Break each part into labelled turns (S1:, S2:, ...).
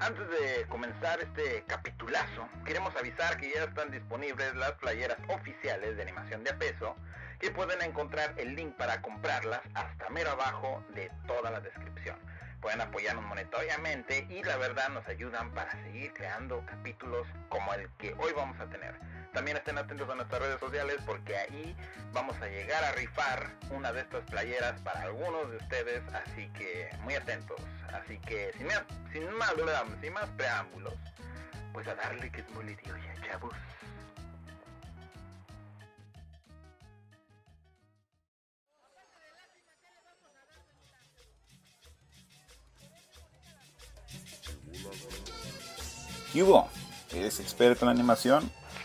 S1: Antes de comenzar este capitulazo, queremos avisar que ya están disponibles las playeras oficiales de animación de a peso, que pueden encontrar el link para comprarlas hasta mero abajo de toda la descripción. Pueden apoyarnos monetariamente y la verdad nos ayudan para seguir creando capítulos como el que hoy vamos a tener. También estén atentos a nuestras redes sociales porque ahí vamos a llegar a rifar una de estas playeras para algunos de ustedes, así que muy atentos. Así que sin más, sin más, preámbulos, pues a darle que es muy ya chavos.
S2: ¿Qué hubo? ¿Eres experto en animación?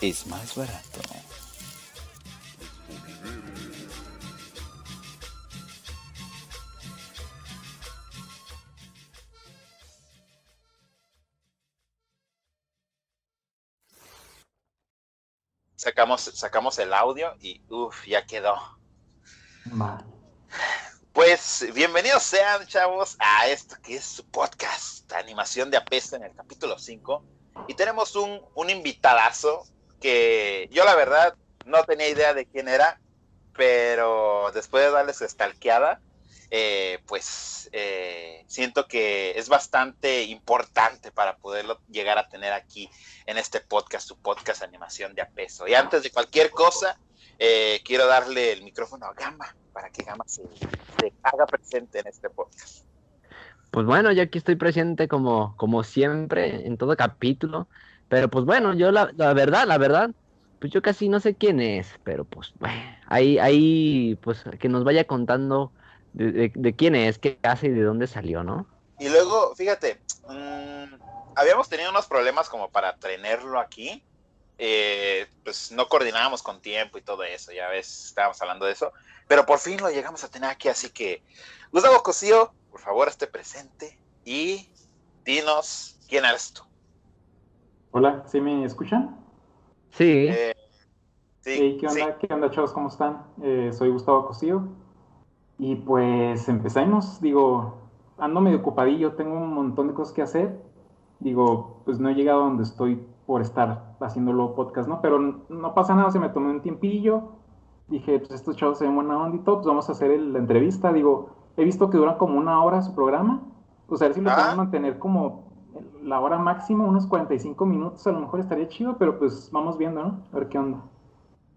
S2: es más barato.
S3: Sacamos, sacamos el audio y uff, ya quedó. Pues bienvenidos sean, chavos, a esto que es su podcast, Animación de Apesta en el capítulo 5. Y tenemos un, un invitadazo que yo la verdad no tenía idea de quién era, pero después de darle su estalqueada, eh, pues eh, siento que es bastante importante para poderlo llegar a tener aquí en este podcast, su podcast Animación de a peso. Y antes de cualquier cosa, eh, quiero darle el micrófono a Gama para que Gama se, haga presente en este podcast.
S4: Pues bueno, yo aquí estoy presente como, como siempre en todo capítulo. Pero pues bueno, yo la, verdad, la verdad, pues yo casi no sé quién es, pero pues bueno, ahí, ahí, pues que nos vaya contando de, quién es, qué hace y de dónde salió, ¿no?
S3: Y luego, fíjate, mm, habíamos tenido unos problemas como para tenerlo aquí, eh, pues no coordinábamos con tiempo y todo eso, ya ves, estábamos hablando de eso, pero por fin lo llegamos a tener aquí, así que, Gustavo Cosío, por favor, esté presente y dinos quién eres tú.
S5: Hola, ¿sí me escuchan?
S4: Sí.
S3: Eh, sí,
S5: ¿qué, onda, ¿Qué onda, chavos? ¿Cómo están? Eh, soy Gustavo Cosío. Y pues empezamos, digo, ando medio ocupadillo, tengo un montón de cosas que hacer. Digo, pues no he llegado a donde estoy por estar haciéndolo podcast, ¿no? Pero no pasa nada, se me tomó un tiempillo. Dije, pues estos chavos se ven buena onda y todo, pues vamos a hacer la entrevista. Digo, he visto que dura como una hora su programa. Pues a ver si lo podemos mantener como la hora máxima, unos 45 minutos, a lo mejor estaría chido, pero pues vamos viendo, ¿no? A ver qué onda.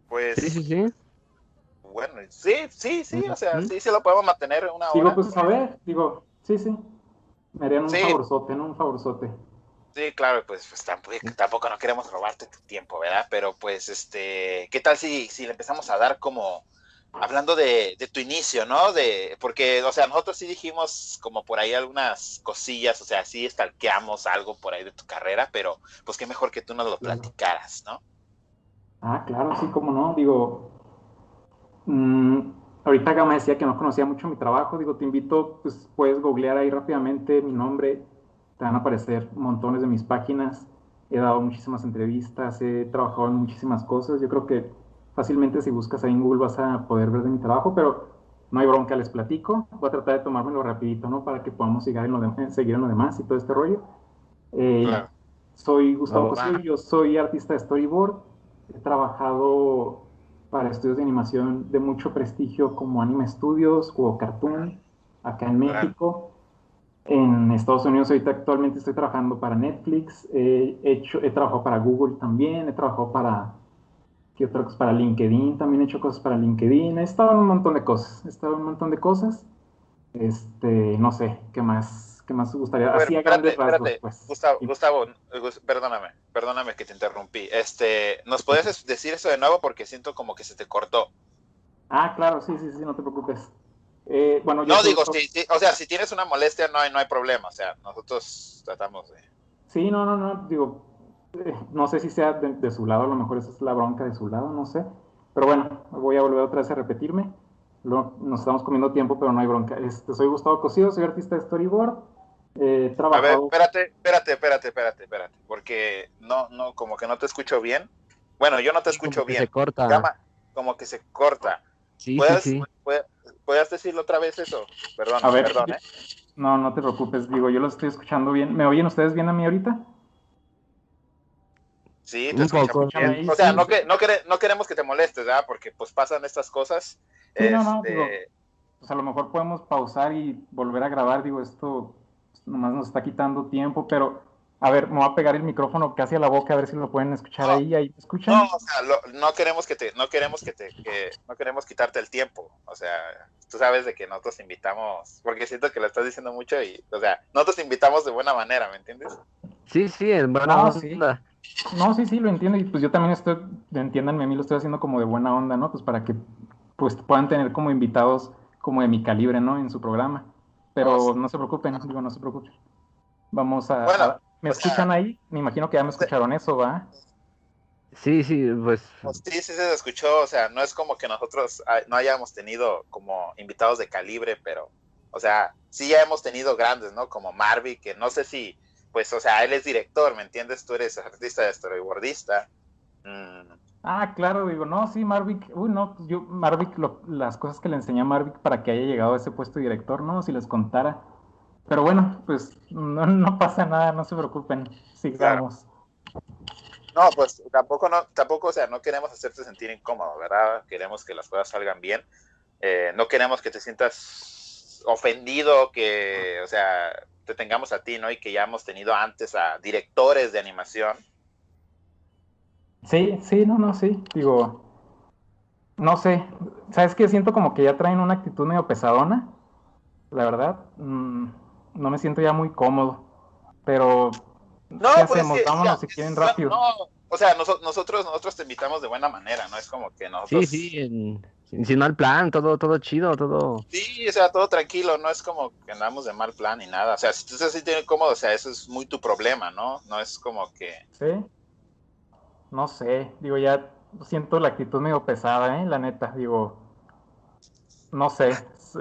S3: Pues.
S4: Sí, sí, sí.
S3: Bueno, sí, sí, sí, o sea, sí, sí lo podemos mantener una hora.
S5: Digo, pues a ver, digo, sí, sí. Me harían un favorzote, ¿no? Un favorzote.
S3: Sí, claro, pues, pues tampoco, tampoco no queremos robarte tu tiempo, ¿verdad? Pero pues, este, ¿qué tal si, si le empezamos a dar como hablando de, tu inicio, ¿no? De, porque, o sea, nosotros sí dijimos como por ahí algunas cosillas, o sea, sí estalqueamos algo por ahí de tu carrera, pero pues qué mejor que tú nos lo platicaras, ¿no?
S5: Ah, claro, sí, como no, digo, mmm, ahorita Gama decía que no conocía mucho mi trabajo, digo, te invito, pues puedes googlear ahí rápidamente mi nombre, te van a aparecer montones de mis páginas, he dado muchísimas entrevistas, he trabajado en muchísimas cosas, yo creo que fácilmente si buscas ahí en Google vas a poder ver de mi trabajo, pero no hay bronca, les platico. Voy a tratar de tomármelo rapidito, ¿no? Para que podamos seguir en lo, de, seguir en lo demás y todo este rollo. Eh, soy Gustavo Cosillo, yo soy artista de storyboard. He trabajado para estudios de animación de mucho prestigio como Anime Studios o Cartoon, acá en México. En Estados Unidos ahorita actualmente estoy trabajando para Netflix, he, hecho, he trabajado para Google también, he trabajado para ¿Qué otra cosa? Para LinkedIn, también he hecho cosas para LinkedIn. He estado en un montón de cosas. He estado en un montón de cosas. Este, no sé, ¿qué más? ¿Qué más gustaría?
S3: Así a grandes rasgos, pues. Gustavo, Gustavo, perdóname, perdóname que te interrumpí. Este, ¿nos puedes decir eso de nuevo? Porque siento como que se te cortó.
S5: Ah, claro, sí, sí, sí, no te preocupes. Eh, bueno,
S3: no digo, o sea, si tienes una molestia no hay, no hay problema, o sea, nosotros tratamos de...
S5: Sí, no, no, no, digo, no sé si sea de, de, su lado, a lo mejor esa es la bronca de su lado, no sé. Pero bueno, voy a volver otra vez a repetirme. Lo, nos estamos comiendo tiempo, pero no hay bronca. Este, soy Gustavo Cosío, soy artista de storyboard. Eh,
S3: trabajado... A ver, espérate, espérate, espérate, espérate, espérate, porque no, no, como que no te escucho bien. Bueno, yo no te escucho bien.
S4: Se corta.
S3: Como que se corta.
S4: Sí,
S3: ¿Puedes,
S4: sí, sí.
S3: ¿puedes, ¿Puedes decirlo otra vez eso? Perdón,
S5: A ver,
S3: perdón, ¿eh?
S5: No, no te preocupes, digo, yo lo estoy escuchando bien. ¿Me oyen ustedes bien a mí ahorita?
S3: Sí, te
S4: Un
S3: escuchamos
S4: poco.
S3: bien.
S5: Ahí
S3: O sea,
S5: sí.
S3: no, que, no, quere- no queremos que te molestes, ¿verdad? Porque pues pasan estas cosas.
S5: Sí, no, no,
S3: Este,
S5: digo, Pues a lo mejor podemos pausar y volver a grabar, digo, esto nomás nos está quitando tiempo, pero a ver, me voy a pegar el micrófono casi a la boca a ver si lo pueden escuchar
S3: No.
S5: ahí, ahí me escuchan.
S3: No, o sea, lo- no queremos que te, no queremos que te, que, no queremos quitarte el tiempo. O sea, tú sabes de que nosotros invitamos, porque siento que lo estás diciendo mucho y, o sea, nosotros invitamos de buena manera, ¿me entiendes?
S4: Sí, sí, en buena
S5: No,
S4: onda.
S5: sí. No, sí, sí, lo entiendo y pues yo también estoy, entiéndanme, a mí lo estoy haciendo como de buena onda, ¿no? Pues para que pues puedan tener como invitados como de mi calibre, ¿no? En su programa. Pero
S3: No, sí.
S5: no se preocupen, digo, no se preocupen. Vamos a...
S3: Bueno,
S5: a- ¿Me
S3: sea-
S5: escuchan ahí? Me imagino que ya me escucharon eso, ¿va?
S4: Sí, sí, pues
S3: Pues sí, sí se escuchó, o sea, no es como que nosotros no hayamos tenido como invitados de calibre, pero, o sea, sí ya hemos tenido grandes, ¿no? Como Marvy, que no sé si, pues, o sea, él es director, ¿me entiendes? Tú eres artista de storyboardista. Mm,
S5: Ah, claro, digo, no, sí, Marvick, uy, no, yo, Marvick, lo- las cosas que le enseñé a Marvick para que haya llegado a ese puesto de director, ¿no? Si les contara. Pero bueno, pues no, no pasa nada, no se preocupen, sigamos.
S3: No, pues tampoco, no, tampoco, o sea, no queremos hacerte sentir incómodo, ¿verdad? Queremos que las cosas salgan bien. Eh, no queremos que te sientas ofendido, que, o sea, te tengamos a ti, ¿no? Y que ya hemos tenido antes a directores de animación.
S5: Sí, sí, no, no, sí, digo, no sé, ¿sabes qué? Siento como que ya traen una actitud medio pesadona, la verdad, mm, no me siento ya muy cómodo, pero
S3: No,
S5: ¿qué
S3: pues
S5: hacemos?
S3: es que,
S5: Vámonos
S3: ya,
S5: si quieren
S3: no,
S5: rápido.
S3: no, o sea, noso- nosotros, nosotros te invitamos de buena manera, no es como que
S4: sí,
S3: nosotros...
S4: sí, en- sin, sin mal plan, todo, todo chido, todo.
S3: Sí, o sea, todo tranquilo, no es como que andamos de mal plan ni nada. O sea, si tú estás así incómodo, o sea, eso es muy tu problema, ¿no? No es como que...
S5: Sí. No sé, digo, ya siento la actitud medio pesada, ¿eh? La neta, digo, no sé,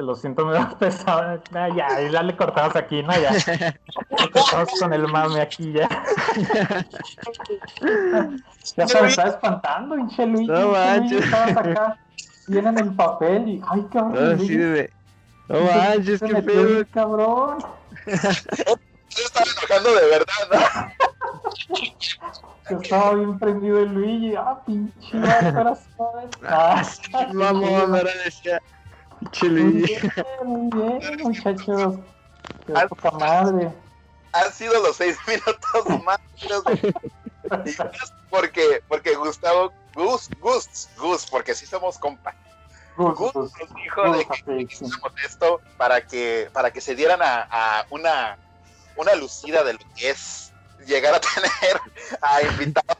S5: lo siento medio pesado. Ah, ya, ya le cortamos aquí, ¿no? Ya. Le cortamos con el mame aquí, ya. Ya se me está espantando, hinche Luigi.
S4: No manches.
S5: estabas acá, viene en el papel y, ay, cabrón. Luigi,
S4: sí, de... No manches, qué pedo.
S5: cabrón.
S3: Yo estaba enojando de verdad, ¿no?
S5: Yo estaba bien prendido el Luigi. Ah, pinche vato, ¿sabes? Ah,
S4: Mamón, ahora decía. Pinche
S5: Muy bien, muy bien, muchachos. Qué
S3: Al-
S5: poca madre.
S3: Han sido los seis minutos más porque, porque Gustavo, Gus, Gus, Gus, porque sí somos compa.
S5: Gus,
S3: Gus
S5: Gus,
S3: nos dijo de que
S5: sí.
S3: hicimos esto para que, para que se dieran a, a una, una lucida de lo que es llegar a tener a invitados.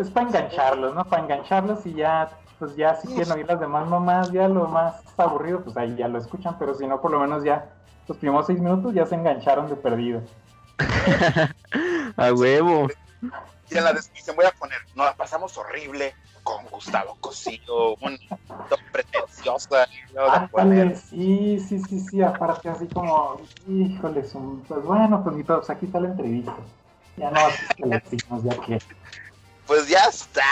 S5: Es para engancharlos, ¿no? Para engancharlos y ya, pues ya si quieren oír las demás mamás, ya lo más aburrido, pues ahí ya lo escuchan, pero si no, por lo menos ya los primeros seis minutos ya se engancharon de perdido.
S4: A huevo.
S3: Y en la descripción voy a poner, nos la pasamos horrible con Gustavo Cosío, pretenciosa. poner,
S5: Ándale, sí, sí, sí, sí, aparte así como, híjoles, un- pues bueno, pues ni todos, aquí está la entrevista. Ya no, así que le decimos, ya que.
S3: Pues ya está.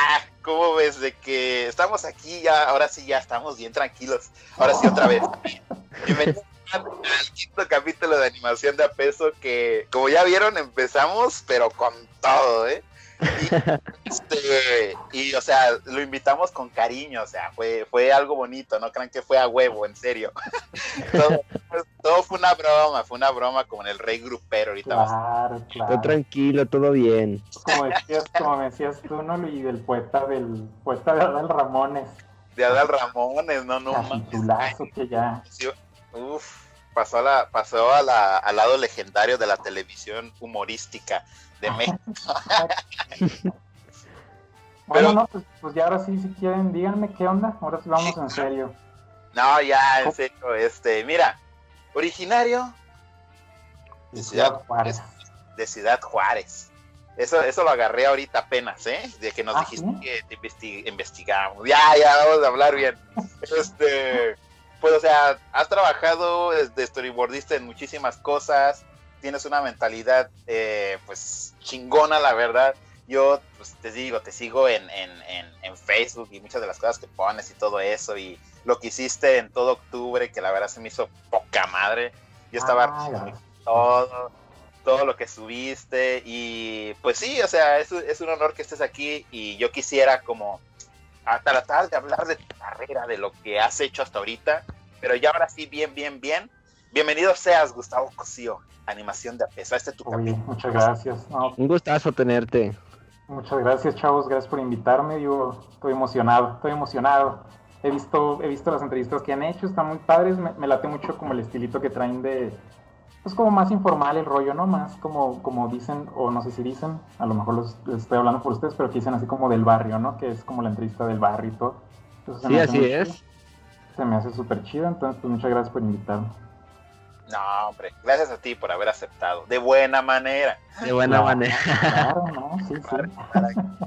S3: ¿Cómo ves de que estamos aquí ya? Ahora sí ya estamos bien tranquilos. Ahora sí otra vez. Bienvenidos al quinto capítulo de animación de a peso que, como ya vieron, empezamos, pero con todo, ¿eh? Y, este, y, o sea, lo invitamos con cariño, o sea, fue, fue algo bonito, no crean que fue a huevo, en serio. todo, todo fue una broma, fue una broma como en el rey grupero ahorita.
S5: Claro,
S4: Todo tranquilo, todo bien.
S5: Como decías, como me decías tú, ¿no? Y del poeta del poeta de Adal Ramones,
S3: de Adal Ramones, no, no, mames.
S5: que ya.
S3: Uf, pasó, a la, pasó a la, al lado legendario de la televisión humorística de México.
S5: Bueno, no, pues, pues ya ahora sí, si quieren, díganme qué onda. Ahora sí vamos en serio.
S3: No, ya, en serio, este, mira, originario De Ciudad Juárez. De Ciudad Juárez. Eso, eso lo agarré ahorita apenas, ¿eh? De que nos
S5: ¿Ah,
S3: dijiste que te investigamos. Ya, ya, vamos a hablar bien. este, pues, o sea, has trabajado de storyboardista en muchísimas cosas. Tienes una mentalidad, eh, pues, chingona, la verdad. Yo, pues, te digo, te sigo en, en, en, Facebook y muchas de las cosas que pones y todo eso. Y lo que hiciste en todo octubre, que la verdad se me hizo poca madre. Yo estaba ah, todo todo lo que subiste y pues sí, o sea, es, es un honor que estés aquí y yo quisiera como a tratar de hablar de tu carrera, de lo que has hecho hasta ahorita, pero ya ahora sí, bien, bien, bien. Bienvenido seas, Gustavo Cosío, Animación de Apesa. Este tu
S5: Oye, muchas gracias.
S4: Un gustazo tenerte.
S5: Muchas gracias, chavos. Gracias por invitarme. Yo estoy emocionado, estoy emocionado. He visto, he visto las entrevistas que han hecho, están muy padres. Me, me late mucho como el estilito que traen de, es como más informal el rollo, ¿no? Más como, como dicen, o no sé si dicen, a lo mejor los, les estoy hablando por ustedes, pero que dicen así como del barrio, ¿no? Que es como la entrevista del barrio y todo.
S4: sí, así es.
S5: Se me hace súper chido, entonces pues muchas gracias por invitarme.
S3: No, hombre, gracias a ti por haber aceptado. De buena manera.
S4: De buena manera.
S5: Claro, ¿no? Sí, sí.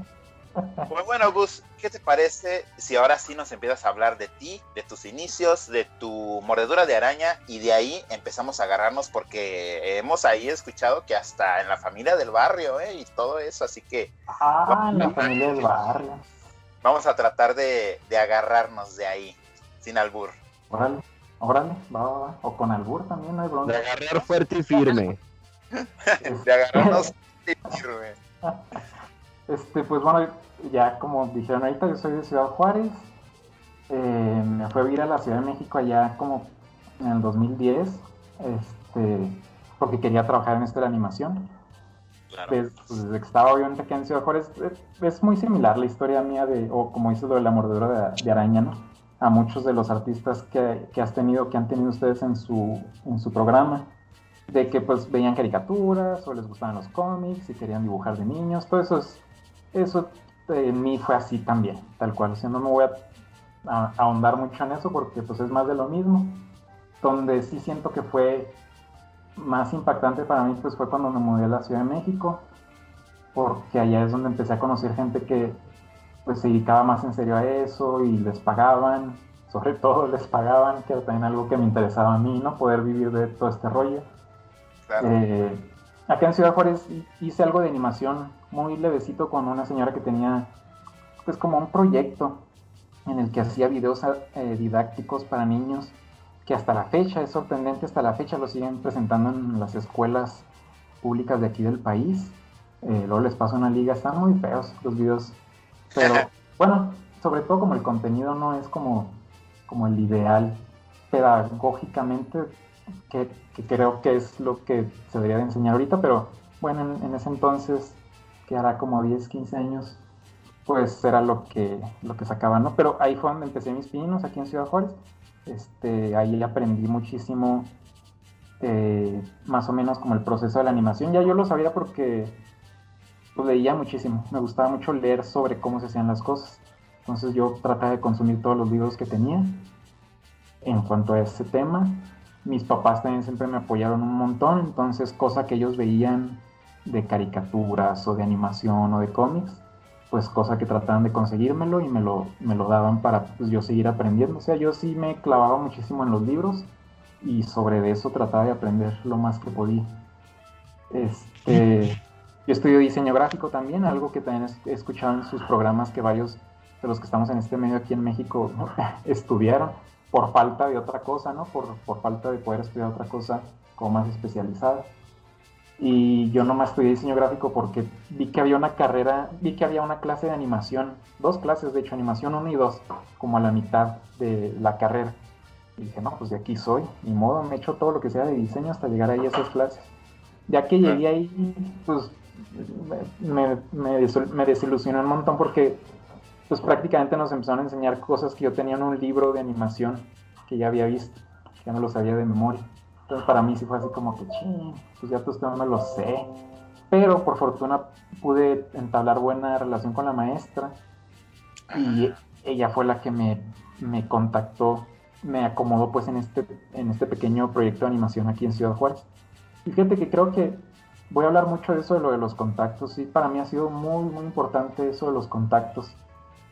S3: Pues bueno, Gus, ¿qué te parece si ahora sí nos empiezas a hablar de ti, de tus inicios, de tu mordedura de araña y de ahí empezamos a agarrarnos porque hemos ahí escuchado que hasta en la familia del barrio ¿eh? y todo eso, así que...
S5: Ah, en la familia del barrio.
S3: Vamos a tratar de, agarrarnos de ahí, sin albur.
S5: Órale, órale, va, va, va. O con albur también, no hay bronca.
S4: De agarrar fuerte y firme.
S3: de agarrarnos fuerte y firme.
S5: Este, pues bueno, ya como dijeron ahorita, yo soy de Ciudad Juárez. Eh, me fui a vivir a la Ciudad de México allá como en el 2010, este, porque quería trabajar en esto de la animación. Pues, pues, desde que estaba obviamente aquí en Ciudad Juárez, es, muy similar la historia mía de, o como dices lo de la mordedura de, araña, ¿no? A muchos de los artistas que, que, has tenido, que han tenido ustedes en su, en su programa, de que pues veían caricaturas o les gustaban los cómics y querían dibujar de niños, todo eso es eso en mí fue así también, tal cual. O sea, no me voy a, ahondar mucho en eso porque pues es más de lo mismo. Donde sí siento que fue más impactante para mí pues fue cuando me mudé a la Ciudad de México, porque allá es donde empecé a conocer gente que pues se dedicaba más en serio a eso y les pagaban, sobre todo les pagaban, que era también algo que me interesaba a mí, ¿no? Poder vivir de todo este rollo. Eh, acá en Ciudad Juárez hice algo de animación muy levecito con una señora que tenía pues como un proyecto en el que hacía videos eh, didácticos para niños que hasta la fecha, es sorprendente, hasta la fecha lo siguen presentando en las escuelas públicas de aquí del país. Eh, luego les paso una liga, están muy feos los videos, pero bueno, sobre todo como el contenido no es como, como el ideal pedagógicamente, que, creo que es lo que se debería de enseñar ahorita, pero bueno, en ese entonces que hará como 10, 15 años, pues era lo que, lo que sacaba, ¿no? Pero ahí fue donde empecé mis pinos, aquí en Ciudad Juárez. Este, ahí aprendí muchísimo, eh, más o menos como el proceso de la animación. Ya yo lo sabía porque pues, leía muchísimo, me gustaba mucho leer sobre cómo se hacían las cosas. Entonces yo trataba de consumir todos los libros que tenía en cuanto a ese tema. Mis papás también siempre me apoyaron un montón, entonces cosa que ellos veían de caricaturas o de animación o de cómics, pues cosa que trataban de conseguírmelo y me lo, me lo daban para pues, yo seguir aprendiendo. O sea, yo sí me clavaba muchísimo en los libros y sobre eso trataba de aprender lo más que podía. Este, yo estudio diseño gráfico también, algo que también he escuchado en sus programas que varios de los que estamos en este medio aquí en México estudiaron por falta de otra cosa, ¿no? Por, por falta de poder estudiar otra cosa como más especializada y yo nomás estudié diseño gráfico porque vi que había una carrera, vi que había una clase de animación, dos clases de hecho, animación 1 y 2, como a la mitad de la carrera. Y dije, no, pues de aquí soy, ni modo, me he hecho todo lo que sea de diseño hasta llegar ahí a esas clases. Ya que llegué ahí, pues me, me, desilusionó un montón porque pues prácticamente nos empezaron a enseñar cosas que yo tenía en un libro de animación que ya había visto, ya no lo sabía de memoria. Entonces para mí sí fue así como que, ching, pues ya pues no me lo sé. Pero por fortuna pude entablar buena relación con la maestra y ella fue la que me, me contactó, me acomodó pues en este, en este pequeño proyecto de animación aquí en Ciudad Juárez. Y fíjate que creo que voy a hablar mucho de eso de lo de los contactos. Sí, para mí ha sido muy, muy importante eso de los contactos.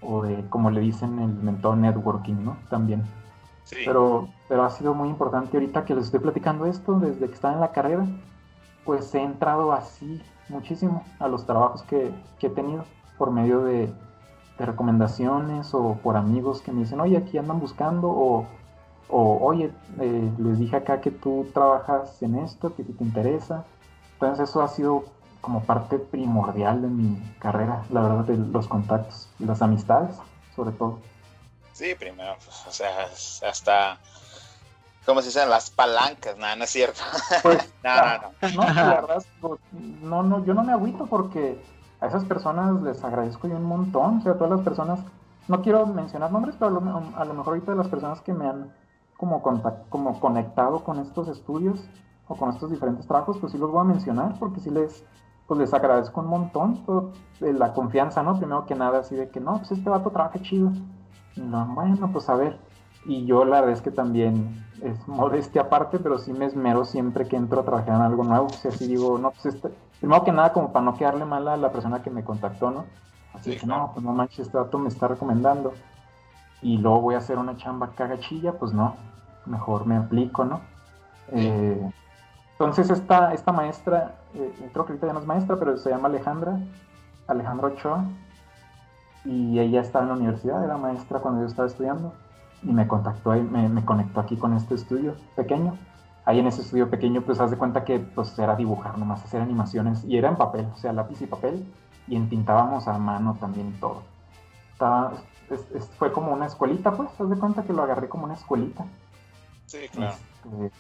S5: O de, como le dicen, el mentor networking, ¿no? También. Sí. Pero, pero ha sido muy importante ahorita que les estoy platicando esto, desde que estaba en la carrera, pues he entrado así muchísimo a los trabajos que, que he tenido por medio de, de, recomendaciones o por amigos que me dicen, oye, aquí andan buscando, o, o oye, eh, les dije acá que tú trabajas en esto, que te interesa. Entonces eso ha sido como parte primordial de mi carrera, la verdad, de los contactos y las amistades, sobre todo.
S3: Sí, primero, pues, o sea, hasta, ¿cómo se dicen? Las palancas, nada, no es cierto. Pues, no, no, no.
S5: No, la verdad, pues, no, no, yo no me agüito porque a esas personas les agradezco yo un montón, o sea, a todas las personas, no quiero mencionar nombres, pero a lo, a lo mejor ahorita de las personas que me han como, contact, como conectado con estos estudios o con estos diferentes trabajos, pues sí los voy a mencionar porque sí les, pues les agradezco un montón todo, la confianza, ¿no? Primero que nada, así de que no, pues este vato trabaja chido. Y no, bueno, pues a ver. Y yo la verdad es que también es modestia aparte, pero sí me esmero siempre que entro a trabajar en algo nuevo. O sea, así digo, no, pues este, primero que nada, como para no quedarle mal a la persona que me contactó, ¿no? Así que no, pues no manches, este vato me está recomendando. Y luego voy a hacer una chamba cagachilla, pues no, mejor me aplico, ¿no? Eh, entonces esta, esta maestra, eh, creo que ahorita ya no es maestra, pero se llama Alejandra, Alejandra Ochoa, y ella estaba en la universidad, era maestra cuando yo estaba estudiando, y me contactó, me, me conectó aquí con este estudio pequeño. Ahí en ese estudio pequeño, pues haz de cuenta que pues era dibujar nomás, hacer animaciones, y era en papel, o sea, lápiz y papel, y entintábamos a mano también todo. Estaba, fue como una escuelita, pues, haz de cuenta que lo agarré como una escuelita.
S3: Sí, claro.
S5: Este,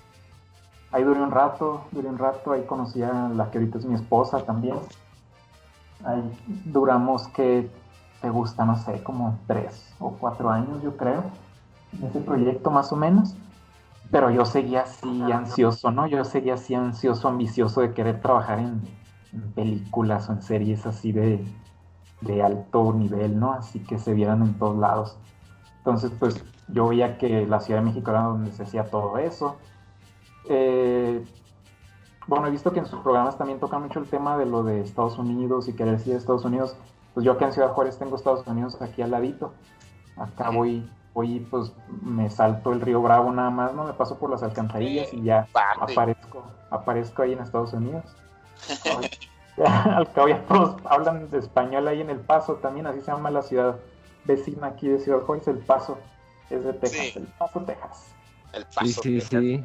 S5: ahí duré un rato, duré un rato, ahí conocí a la que ahorita es mi esposa también. Ahí duramos que te gusta, no sé, como tres o cuatro años, yo creo, en ese proyecto más o menos. Pero yo seguía así ansioso, ¿no? Yo seguía así ansioso, ambicioso de querer trabajar en, películas o en series así de, de alto nivel, ¿no? Así que se vieran en todos lados. Entonces, pues yo veía que la Ciudad de México era donde se hacía todo eso. Eh, bueno, he visto que en sus programas también tocan mucho el tema de lo de Estados Unidos y querer ir a Estados Unidos. Pues yo acá en Ciudad Juárez tengo Estados Unidos aquí al ladito. Acá voy, voy, pues me salto el río Bravo nada más, ¿no? Me paso por las alcantarillas y ya aparezco, aparezco ahí en Estados Unidos. al cabo ya todos hablan de español ahí en El Paso también, así se llama la ciudad vecina aquí de Ciudad Juárez, El Paso. Es de Texas, El Paso, Texas.
S3: El Paso, sí, sí, sí.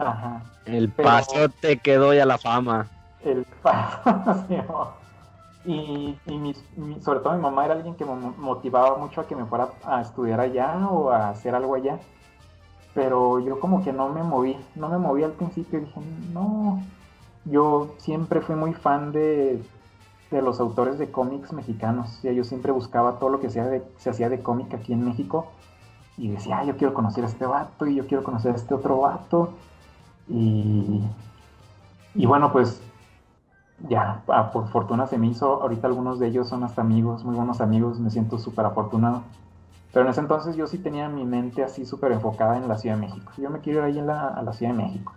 S5: Ajá.
S4: El paso te quedó ya la fama.
S5: El paso, sí, y, y sobre todo mi mamá era alguien que me motivaba mucho a que me fuera a estudiar allá o a hacer algo allá. Pero yo como que no me moví, no me moví al principio. Dije, no, yo siempre fui muy fan de, de los autores de cómics mexicanos. O yo siempre buscaba todo lo que se, de, se hacía de cómic aquí en México. Y decía, yo quiero conocer a este vato y yo quiero conocer a este otro vato. Y, y bueno, pues ya, por fortuna se me hizo, ahorita algunos de ellos son hasta amigos, muy buenos amigos, me siento súper afortunado. Pero en ese entonces yo sí tenía mi mente así súper enfocada en la Ciudad de México. Yo me quiero ir ahí en la, a la Ciudad de México.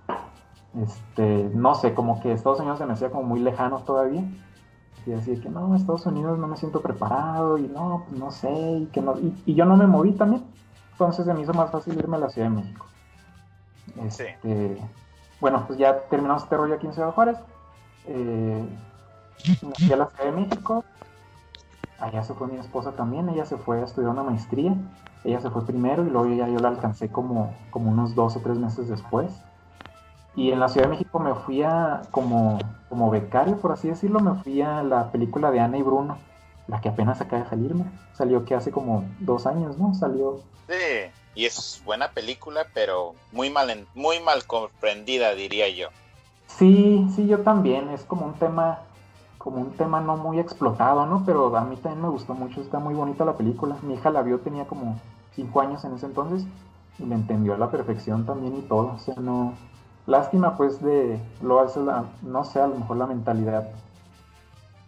S5: Este, no sé, como que Estados Unidos se me hacía como muy lejano todavía. Y así que no, Estados Unidos no me siento preparado y no, pues no sé, y que no, y, y yo no me moví también. Entonces se me hizo más fácil irme a la Ciudad de México. Este, bueno, pues ya terminamos este rollo aquí en Ciudad Juárez. Eh, fui a la Ciudad de México. Allá se fue mi esposa también. Ella se fue a estudiar una maestría. Ella se fue primero y luego ya yo la alcancé como, como unos dos o tres meses después. Y en la Ciudad de México me fui a, como, como becario, por así decirlo, me fui a la película de Ana y Bruno, la que apenas acaba de salirme. Salió que hace como dos años, ¿no? Salió.
S3: Sí y es buena película, pero muy mal, muy mal comprendida, diría yo.
S5: Sí, sí, yo también. Es como un tema, como un tema no muy explotado, ¿no? Pero a mí también me gustó mucho. Está muy bonita la película. Mi hija la vio, tenía como cinco años en ese entonces y la entendió a la perfección también y todo. O sea, no. Lástima, pues, de lo hace la, no sé, a lo mejor la mentalidad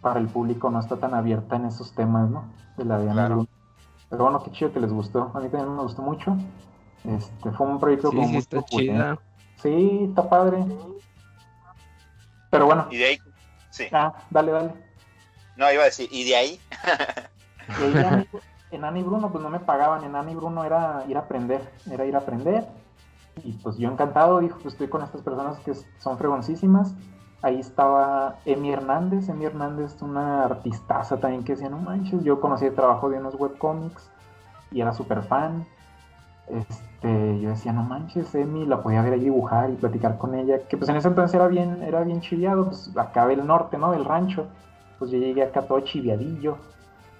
S5: para el público no está tan abierta en esos temas, ¿no? De la de claro. Pero bueno, qué chido que les gustó. A mí también me gustó mucho. Este, fue un proyecto
S4: sí, sí, está chida.
S5: Sí, está padre. Pero bueno.
S3: Y de ahí, sí.
S5: Ah, dale, dale.
S3: No, iba a decir, ¿y de ahí?
S5: Y ahí en Ani Bruno, pues no me pagaban. En Ani Bruno era ir a aprender. Era ir a aprender. Y pues yo encantado, dijo, pues estoy con estas personas que son fregoncísimas. Ahí estaba Emi Hernández. Emi Hernández, una artistaza también que decía, no manches, yo conocí el trabajo de unos webcomics y era súper fan. Este, yo decía, no manches, Emi, la podía ver ahí dibujar y platicar con ella, que pues en ese entonces era bien, era bien chiviado, pues acá del norte, ¿no? Del rancho. Pues yo llegué acá todo chiviadillo,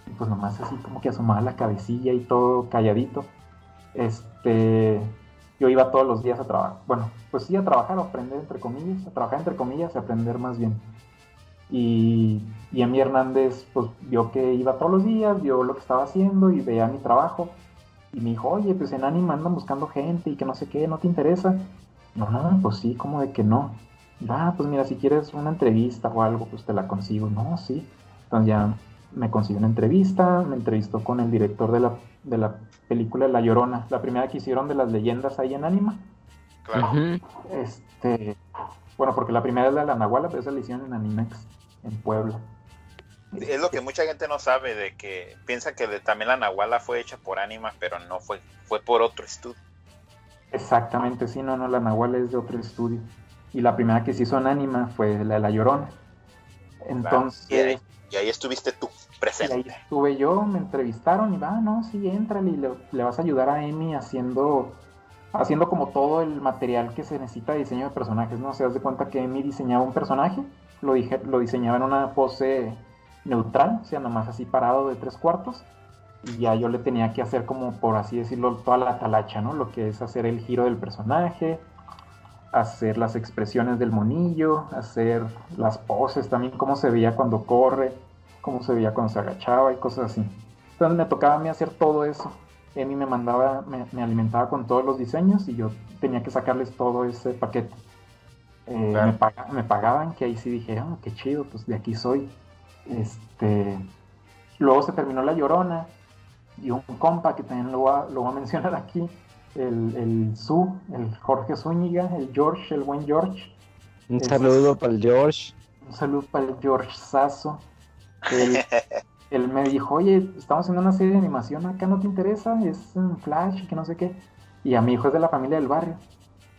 S5: y pues nomás así como que asomaba la cabecilla y todo calladito. Este, yo iba todos los días a trabajar, bueno, pues sí a trabajar, a aprender entre comillas, a trabajar entre comillas, a aprender más bien. Y, y Emi Hernández pues vio que iba todos los días, vio lo que estaba haciendo y veía mi trabajo. Y me dijo, oye, pues en Anima andan buscando gente y que no sé qué, ¿no te interesa? No, no, pues sí, como de que no. Ah, pues mira, si quieres una entrevista o algo, pues te la consigo. No, sí. Entonces ya me consiguió una entrevista, me entrevistó con el director de la, de la película La Llorona, la primera que hicieron de las leyendas ahí en Anima.
S3: Claro.
S5: Este, bueno, porque la primera es la de la Nahuala, pero esa la hicieron en Animex, en Puebla.
S3: Es lo que mucha gente no sabe, de que piensa que de- también la Nahuala fue hecha por Anima, pero no fue, fue por otro estudio.
S5: Exactamente, sí, no, no, la Nahuala es de otro estudio. Y la primera que se hizo en Anima fue la de La Llorona. Entonces,
S3: Y ahí, y ahí estuviste tú,
S5: y ahí
S3: presente.
S5: estuve yo, me entrevistaron y va, no, sí, entrale y le, le vas a ayudar a Emi haciendo, haciendo como todo el material que se necesita de diseño de personajes, ¿no? Se das de cuenta que Emi diseñaba un personaje, lo, dije, lo diseñaba en una pose neutral, o sea, nomás así parado de tres cuartos, y ya yo le tenía que hacer como, por así decirlo, toda la talacha, ¿no? Lo que es hacer el giro del personaje, hacer las expresiones del monillo, hacer las poses también, cómo se veía cuando corre, cómo se veía cuando se agachaba y cosas así. Entonces me tocaba a mí hacer todo eso. Emi me mandaba, me, me alimentaba con todos los diseños y yo tenía que sacarles todo ese paquete. Eh,
S3: Claro.
S5: me, paga- me pagaban, que ahí sí dije, ah, qué chido, pues de aquí soy. Este, luego se terminó La Llorona y un compa que también lo voy a, lo voy a mencionar aquí, el, el Su, el Jorge Zúñiga, el George, el buen George.
S4: Un
S5: Es-
S4: saludo para el George.
S5: Un saludo para el George Sasso. Él, él me dijo, oye, estamos haciendo una serie de animación acá, ¿no te interesa? Es un flash, que no sé qué. Y a mi hijo es de la familia del barrio.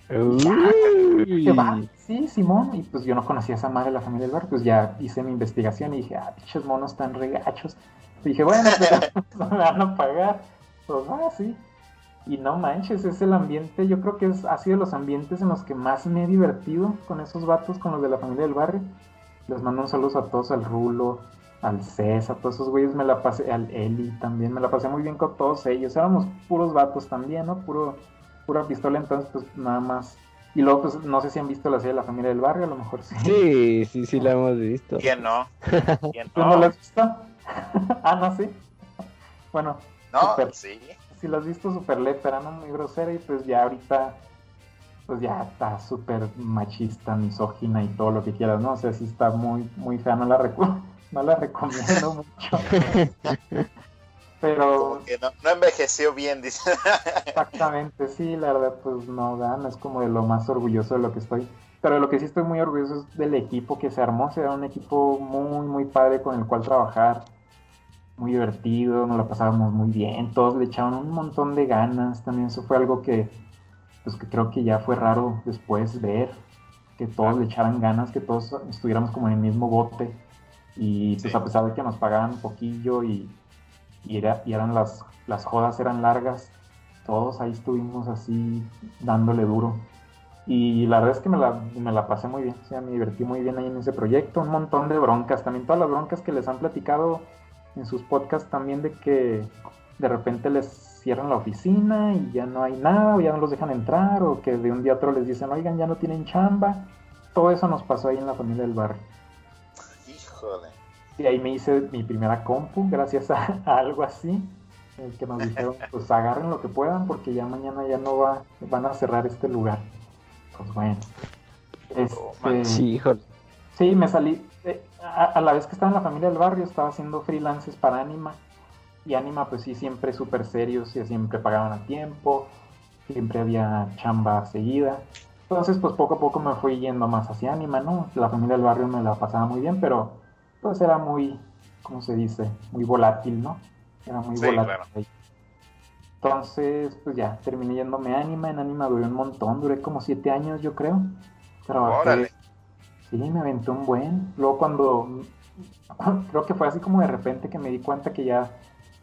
S4: Uy.
S5: ¿Qué va? Sí, Simón. Y pues yo no conocía a esa madre de la familia del barrio. Pues ya hice mi investigación y dije, ah, pinches monos tan regachos. Y dije, bueno, pero me van a pagar. Pues ah, sí. Y no manches, es el ambiente, yo creo que es, ha sido de los ambientes en los que más me he divertido con esos vatos, con los de la familia del barrio. Les mando un saludo a todos, al Rulo, al César, todos esos güeyes me la pasé, al Eli también, me la pasé muy bien con todos ellos. Éramos puros vatos también, ¿no? Puro, pura pistola, entonces pues nada más. Y luego pues no sé si han visto la serie de la familia del barrio, a lo mejor sí.
S4: Sí, sí, sí, la hemos visto.
S3: ¿Quién no? ¿Quién
S5: ¿Tú no
S3: no?
S5: la has visto? ah, no, sí. Bueno,
S3: No,
S5: Súper.
S3: sí.
S5: si la has visto súper lepera, ¿no? Muy grosera y pues ya ahorita, pues ya está súper machista, misógina y todo lo que quieras, ¿no? O sea, sí está muy, muy fea, no la, recu- no la recomiendo mucho. Pero
S3: que no, no envejeció bien, dice.
S5: exactamente, sí, la verdad, pues no, Dan, es como de lo más orgulloso de lo que estoy. Pero de lo que sí estoy muy orgulloso es del equipo que se armó, se era un equipo muy, muy padre con el cual trabajar, muy divertido, nos la pasábamos muy bien, todos le echaban un montón de ganas, también eso fue algo que, pues que creo que ya fue raro después ver, que todos le echaran ganas, que todos estuviéramos como en el mismo bote, y pues
S3: Sí.
S5: a pesar de que nos pagaban poquillo y, y, era- y eran las, las jodas eran largas, todos ahí estuvimos así dándole duro. Y la verdad es que me la, me la pasé muy bien, o sea, me divertí muy bien ahí en ese proyecto, un montón de broncas, también todas las broncas que les han platicado en sus podcasts también de que de repente les cierran la oficina y ya no hay nada, o ya no los dejan entrar, o que de un día a otro les dicen, oigan, ya no tienen chamba. Todo eso nos pasó ahí en la familia del barrio. Y ahí me hice mi primera compu, gracias a, a algo así, eh, que nos dijeron, pues agarren lo que puedan porque ya mañana ya no va, van a cerrar este lugar. Pues bueno. Este,
S4: Sí, híjole.
S5: Sí, me salí. eh, a, a la vez que estaba en la familia del barrio, estaba haciendo freelances para Anima. Y Anima, pues sí, siempre súper serios, y siempre pagaban a tiempo, siempre había chamba seguida. Entonces, pues poco a poco me fui yendo más hacia anima, ¿no? La familia del barrio me la pasaba muy bien, pero pues era muy, ¿cómo se dice? Muy volátil, ¿no? Era muy
S3: Sí,
S5: volátil.
S3: claro.
S5: Entonces, pues ya, terminé yéndome a anima. En anima duré un montón, duré como siete años, yo creo. Trabajé,
S3: Órale.
S5: Sí, me aventé un buen. Luego cuando, creo que fue así como de repente que me di cuenta que ya,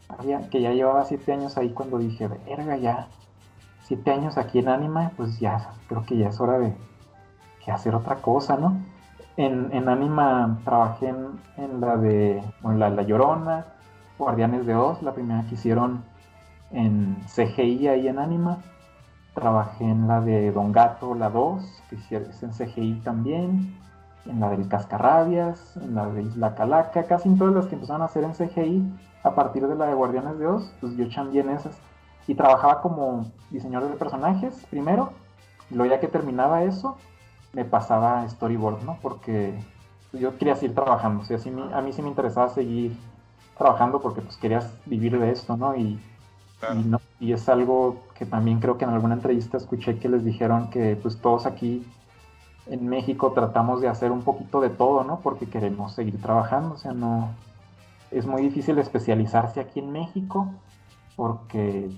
S5: había, que ya llevaba siete años ahí cuando dije, verga, ya, siete años aquí en Anima, pues ya, creo que ya es hora de, que hacer otra cosa, ¿no? En, Anima trabajé en, la de, bueno, la, la Llorona, Guardianes de Oz, la primera que hicieron en CGI ahí en Anima. Trabajé en la de Don Gato, la 2, que hicieron- en CGI también. En la del Cascarrabias, en la de Isla Calaca, casi en todas las que empezaron a hacer en CGI a partir de la de Guardianes de Oz, pues yo chambié en esas. Y trabajaba como diseñador de personajes primero, y luego ya que terminaba eso, me pasaba storyboard, ¿no? Porque yo quería seguir trabajando, o sea, sí a mí sí me interesaba seguir trabajando porque pues querías vivir de esto, ¿no? Y,
S3: Claro.
S5: y, no- y es algo que también creo que en alguna entrevista escuché que les dijeron que pues todos aquí en México tratamos de hacer un poquito de todo, ¿no? Porque queremos seguir trabajando, o sea, no... Es muy difícil especializarse aquí en México porque,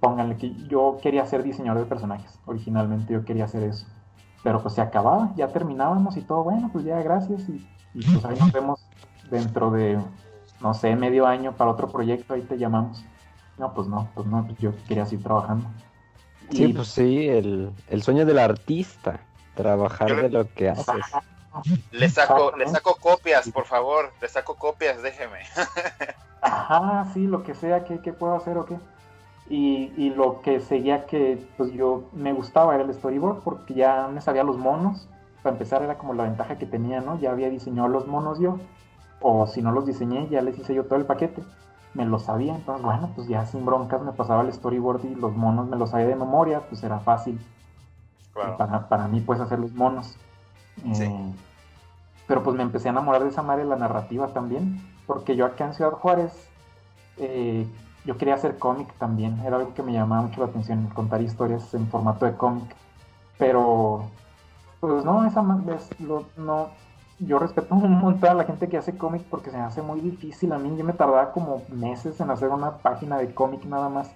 S5: pónganle que yo quería ser diseñador de personajes, originalmente yo quería hacer eso, pero pues se acababa, ya terminábamos y todo, bueno, pues ya gracias y, y pues ahí nos vemos dentro de, no sé, medio año para otro proyecto, ahí te llamamos. No, pues no, pues no, pues yo quería seguir trabajando.
S4: Sí,
S5: Y-
S4: pues sí, el, el sueño del artista, trabajar
S3: le-
S4: de lo que haces.
S3: Le saco, le saco copias, por favor. Le saco copias, déjeme.
S5: Ajá, sí, lo que sea, ¿qué, qué puedo hacer o qué? Y, y lo que seguía que pues yo me gustaba era el storyboard porque ya me sabía los monos. Para empezar era como la ventaja que tenía, ¿no? Ya había diseñado los monos yo. O si no los diseñé, ya les hice yo todo el paquete. Me lo sabía, entonces bueno, pues ya sin broncas me pasaba el storyboard y los monos me los sabía de memoria, pues era fácil
S3: Claro.
S5: para, para mí pues hacer los monos.
S3: Sí.
S5: Eh, pero pues me empecé a enamorar de esa madre de la narrativa también, porque yo acá en Ciudad Juárez, eh, yo quería hacer cómic también, era algo que me llamaba mucho la atención, contar historias en formato de cómic, pero pues no, esa es lo- no, yo respeto un montón a la gente que hace cómic porque se me hace muy difícil a mí, yo me tardaba como meses en hacer una página de cómic nada más,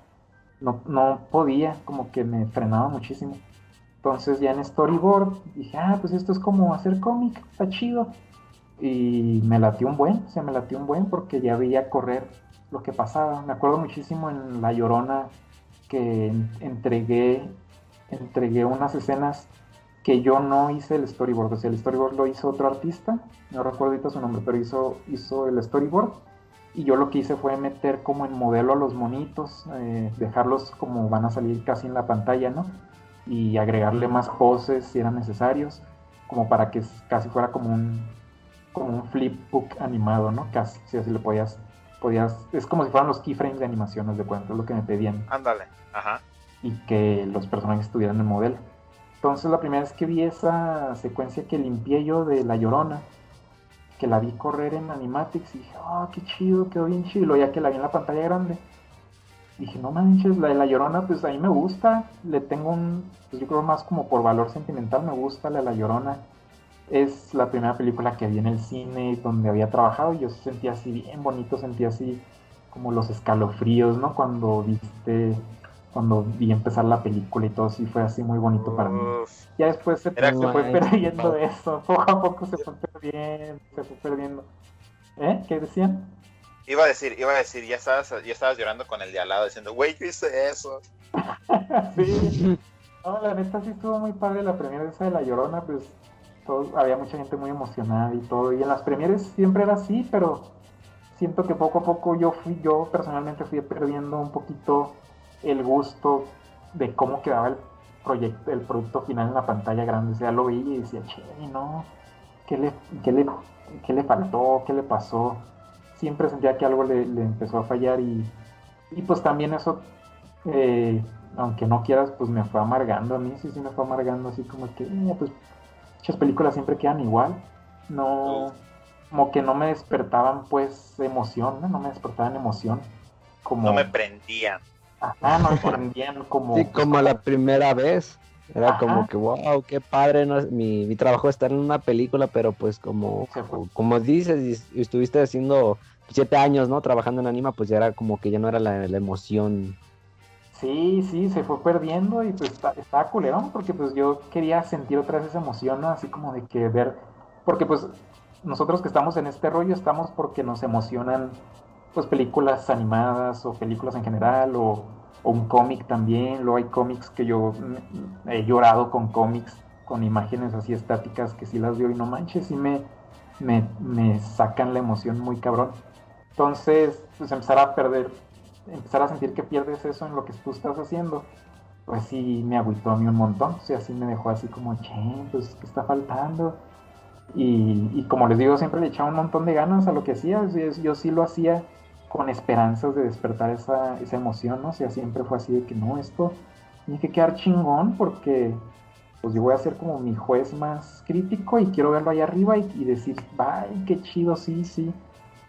S5: no, no podía, como que me frenaba muchísimo. Entonces ya en storyboard dije, ah, pues esto es como hacer cómic, está chido. Y me latió un buen, o sea, me latió un buen porque ya veía correr lo que pasaba. Me acuerdo muchísimo en La Llorona que en- entregué, entregué unas escenas que yo no hice el storyboard. O sea, el storyboard lo hizo otro artista, no recuerdo ahorita su nombre, pero hizo, hizo el storyboard. Y yo lo que hice fue meter como en modelo a los monitos, eh, dejarlos como van a salir casi en la pantalla, ¿no? y agregarle más poses si eran necesarios, como para que casi fuera como un como un flipbook animado, ¿no? Casi, si así le podías, podías, es como si fueran los keyframes de animaciones de cuenta, es lo que me pedían,
S3: Ándale. Ajá.
S5: y que los personajes estuvieran en modelo. Entonces la primera vez que vi esa secuencia que limpié yo de La Llorona, que la vi correr en Animatics, y dije, oh, qué chido, quedó bien chido, ya que la vi en la pantalla grande, dije, no manches, la de La Llorona, pues a mí me gusta, le tengo un, pues yo creo más como por valor sentimental, me gusta la de La Llorona. Es la primera película que vi en el cine donde había trabajado y yo sentía así bien bonito, sentía así como los escalofríos, ¿no? Cuando viste, cuando vi empezar la película y todo, sí fue así muy bonito para mí. Ya después se, fue perdiendo eso, poco a poco se fue perdiendo, se fue perdiendo. ¿Eh? ¿Qué decían?
S3: Iba a decir, iba a decir, ya estabas, ya estabas llorando con el de al lado diciendo, güey, yo hice eso.
S5: sí. No, la neta sí estuvo muy padre la primera esa de La Llorona, pues había mucha gente muy emocionada y todo. Y en las premieres siempre era así, pero siento que poco a poco yo fui, yo personalmente fui perdiendo un poquito el gusto de cómo quedaba el proyecto, el producto final en la pantalla grande. O sea, lo veía y decía, che, no, ¿qué le, qué le, qué le faltó? ¿Qué le pasó? Siempre sentía que algo le, le empezó a fallar y, y pues también eso eh, aunque no quieras, pues me fue amargando a mí, sí, sí me fue amargando, así como que, eh, pues, muchas películas siempre quedan igual, no, como que no me despertaban, pues, emoción, ¿no? No me despertaban emoción, como,
S3: No me prendían.
S5: ajá, no me prendían como,
S4: Sí, como la primera vez. Era
S5: Ajá.
S4: como que, wow, qué padre, ¿no? mi, mi trabajo está en una película, pero pues como, como dices, y estuviste haciendo siete años, ¿no? Trabajando en anima, pues ya era como que ya no era la, la emoción.
S5: Sí, sí, se fue perdiendo y pues está- estaba culerón porque pues yo quería sentir otra vez esa emoción. Así como de que ver, porque pues nosotros que estamos en este rollo estamos porque nos emocionan pues películas animadas o películas en general o, un cómic también, luego hay cómics que yo he llorado con cómics, con imágenes así estáticas que sí las veo y no manches, sí me, me, me sacan la emoción muy cabrón. Entonces, pues empezar a perder empezar a sentir que pierdes eso en lo que tú estás haciendo, pues sí me agüitó a mí un montón. O sea, me dejó así como, che, pues, ¿qué está faltando? Y, como les digo, siempre le echaba un montón de ganas a lo que hacía. Yo sí lo hacía con esperanzas de despertar esa, esa emoción, ¿no? O sea, siempre fue así de que no, esto tiene que quedar chingón porque pues yo voy a ser como mi juez más crítico y quiero verlo ahí arriba y, y decir, ay, qué chido, sí, sí,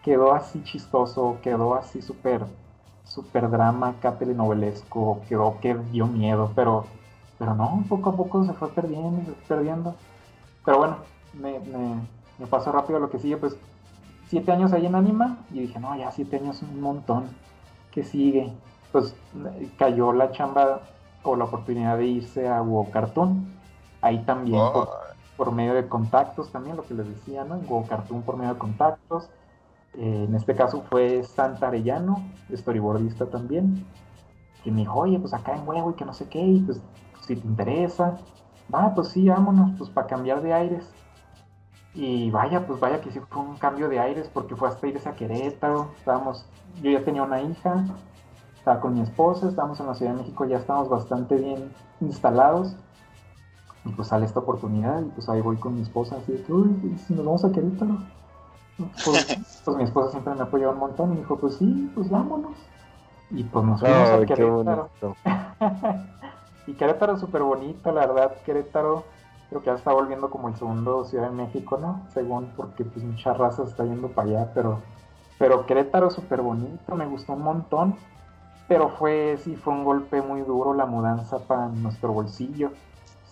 S5: quedó así chistoso, quedó así súper super drama acá telenovelesco, quedó que dio miedo, pero, pero no, poco a poco se fue perdiendo, se fue perdiendo. Pero bueno, me, me, me pasó rápido lo que sigue, pues siete años ahí en Anima y dije, no, ya siete años un montón, ¿qué sigue? Pues cayó la chamba o la oportunidad de irse a WoW Cartoon, ahí también
S3: Oh,
S5: por, por medio de contactos también, lo que les decía, ¿no? WoW Cartoon por medio de contactos. En este caso fue Santa Arellano, storyboardista también, que me dijo, oye, pues acá en huevo y que no sé qué, y pues si te interesa, va, pues sí, vámonos, pues para cambiar de aires. Y vaya, pues vaya que sí fue un cambio de aires, porque fue hasta irse a Querétaro, estábamos, yo ya tenía una hija, estaba con mi esposa, estábamos en la Ciudad de México, ya estábamos bastante bien instalados. Y pues sale esta oportunidad, y pues ahí voy con mi esposa, así de que, uy, ¿y si nos vamos a Querétaro. Pues, pues mi esposa siempre me apoyó un montón y me dijo, pues sí, pues vámonos. Y pues nos fuimos a
S4: Ay, qué
S5: Querétaro. y Querétaro es súper bonito, la verdad, Querétaro creo que ya está volviendo como el segundo Ciudad de México, ¿no? Según, porque pues mucha raza está yendo para allá, pero, pero Querétaro es súper bonito, me gustó un montón, pero fue, sí, fue un golpe muy duro la mudanza para nuestro bolsillo,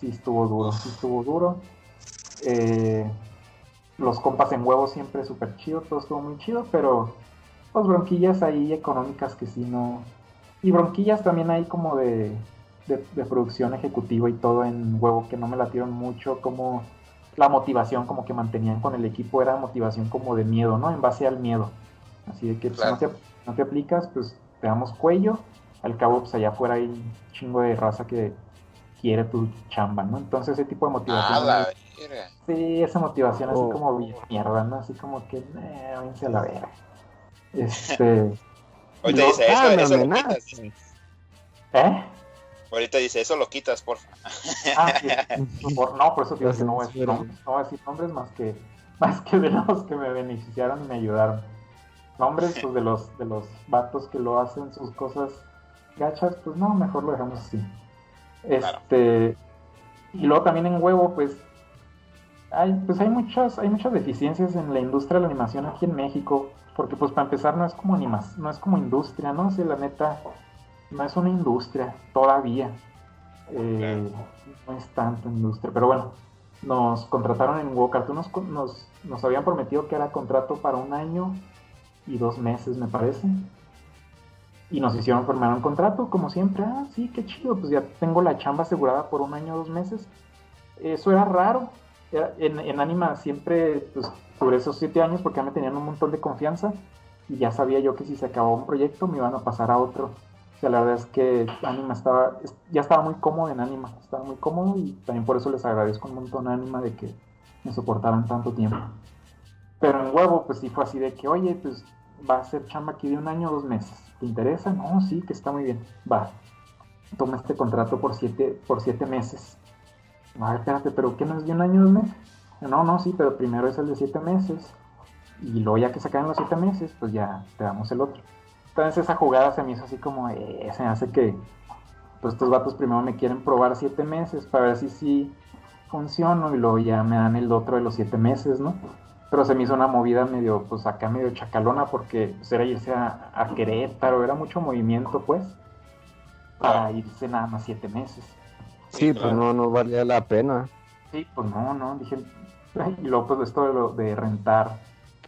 S5: sí estuvo duro, sí estuvo duro. Eh, los compas en huevo siempre súper chido, todo estuvo muy chido, pero pues bronquillas ahí económicas que sí no... Y bronquillas también hay como de, de, de producción ejecutiva y todo en huevo que no me latieron mucho, como la motivación como que mantenían con el equipo era motivación como de miedo, ¿no? En base al miedo. Así de que pues,
S3: Claro.
S5: no, te, no te aplicas, pues te damos cuello, al cabo pues allá afuera hay un chingo de raza que quiere tu chamba, ¿no? Entonces ese tipo de motivación...
S3: Ah,
S5: ahí-
S3: verga.
S5: Sí, esa motivación así
S4: Oh.
S5: como bien mierda, ¿no? Así como que, eh, váyanse a la verga. Este,
S3: Ahorita
S5: No,
S3: dice, eso,
S4: Ah,
S3: eso lo quitas. dice.
S5: ¿eh?
S3: Ahorita dice, eso lo quitas, porfa.
S5: Ah, sí, por, no, por eso digo que no voy a decir nombres, no voy a decir nombres más que, más que de los que me beneficiaron y me ayudaron. Nombres, pues de los, de los vatos que lo hacen sus cosas gachas, pues no, mejor lo dejamos así. Este, y luego también en huevo, pues hay, pues hay muchas, hay muchas deficiencias en la industria de la animación aquí en México, porque pues para empezar no es como animas, no es como industria, ¿no? Sea, la neta, no es una industria todavía. Eh, no es tanto industria, pero bueno, nos contrataron en Huevo Cartoon, nos, nos, nos habían prometido que era contrato para un año y dos meses, me parece. Y nos hicieron firmar un contrato, como siempre. Ah, sí, qué chido, pues ya tengo la chamba asegurada por un año o dos meses. Eso era raro. En, Anima siempre, pues, duré esos siete años porque ya me tenían un montón de confianza y ya sabía yo que si se acababa un proyecto me iban a pasar a otro. La verdad es que Anima estaba, es- ya estaba muy cómodo en Anima, estaba muy cómodo y también por eso les agradezco un montón a Anima de que me soportaran tanto tiempo. Pero en huevo, pues sí fue así de que, oye, pues va a ser chamba aquí de un año o dos meses. ¿Te interesa? No, sí, que está muy bien. Va. Toma este contrato por siete, por siete meses. A ver, espérate, pero ¿qué no es de un año o dos meses? No, no, sí, pero primero es el de siete meses. Y luego ya que se acaben los siete meses, pues ya te damos el otro. Entonces esa jugada se me hizo así como, eh, se me hace que pues estos vatos primero me quieren probar siete meses para ver si sí funciono y luego ya me dan el otro de los siete meses, ¿no? Pero se me hizo una movida medio, pues acá medio chacalona porque pues, era irse a, a Querétaro, era mucho movimiento pues, para irse nada más siete meses.
S4: Sí, pues no, no valía la pena.
S5: Sí, pues no, no, dije, y luego pues esto de, lo, de rentar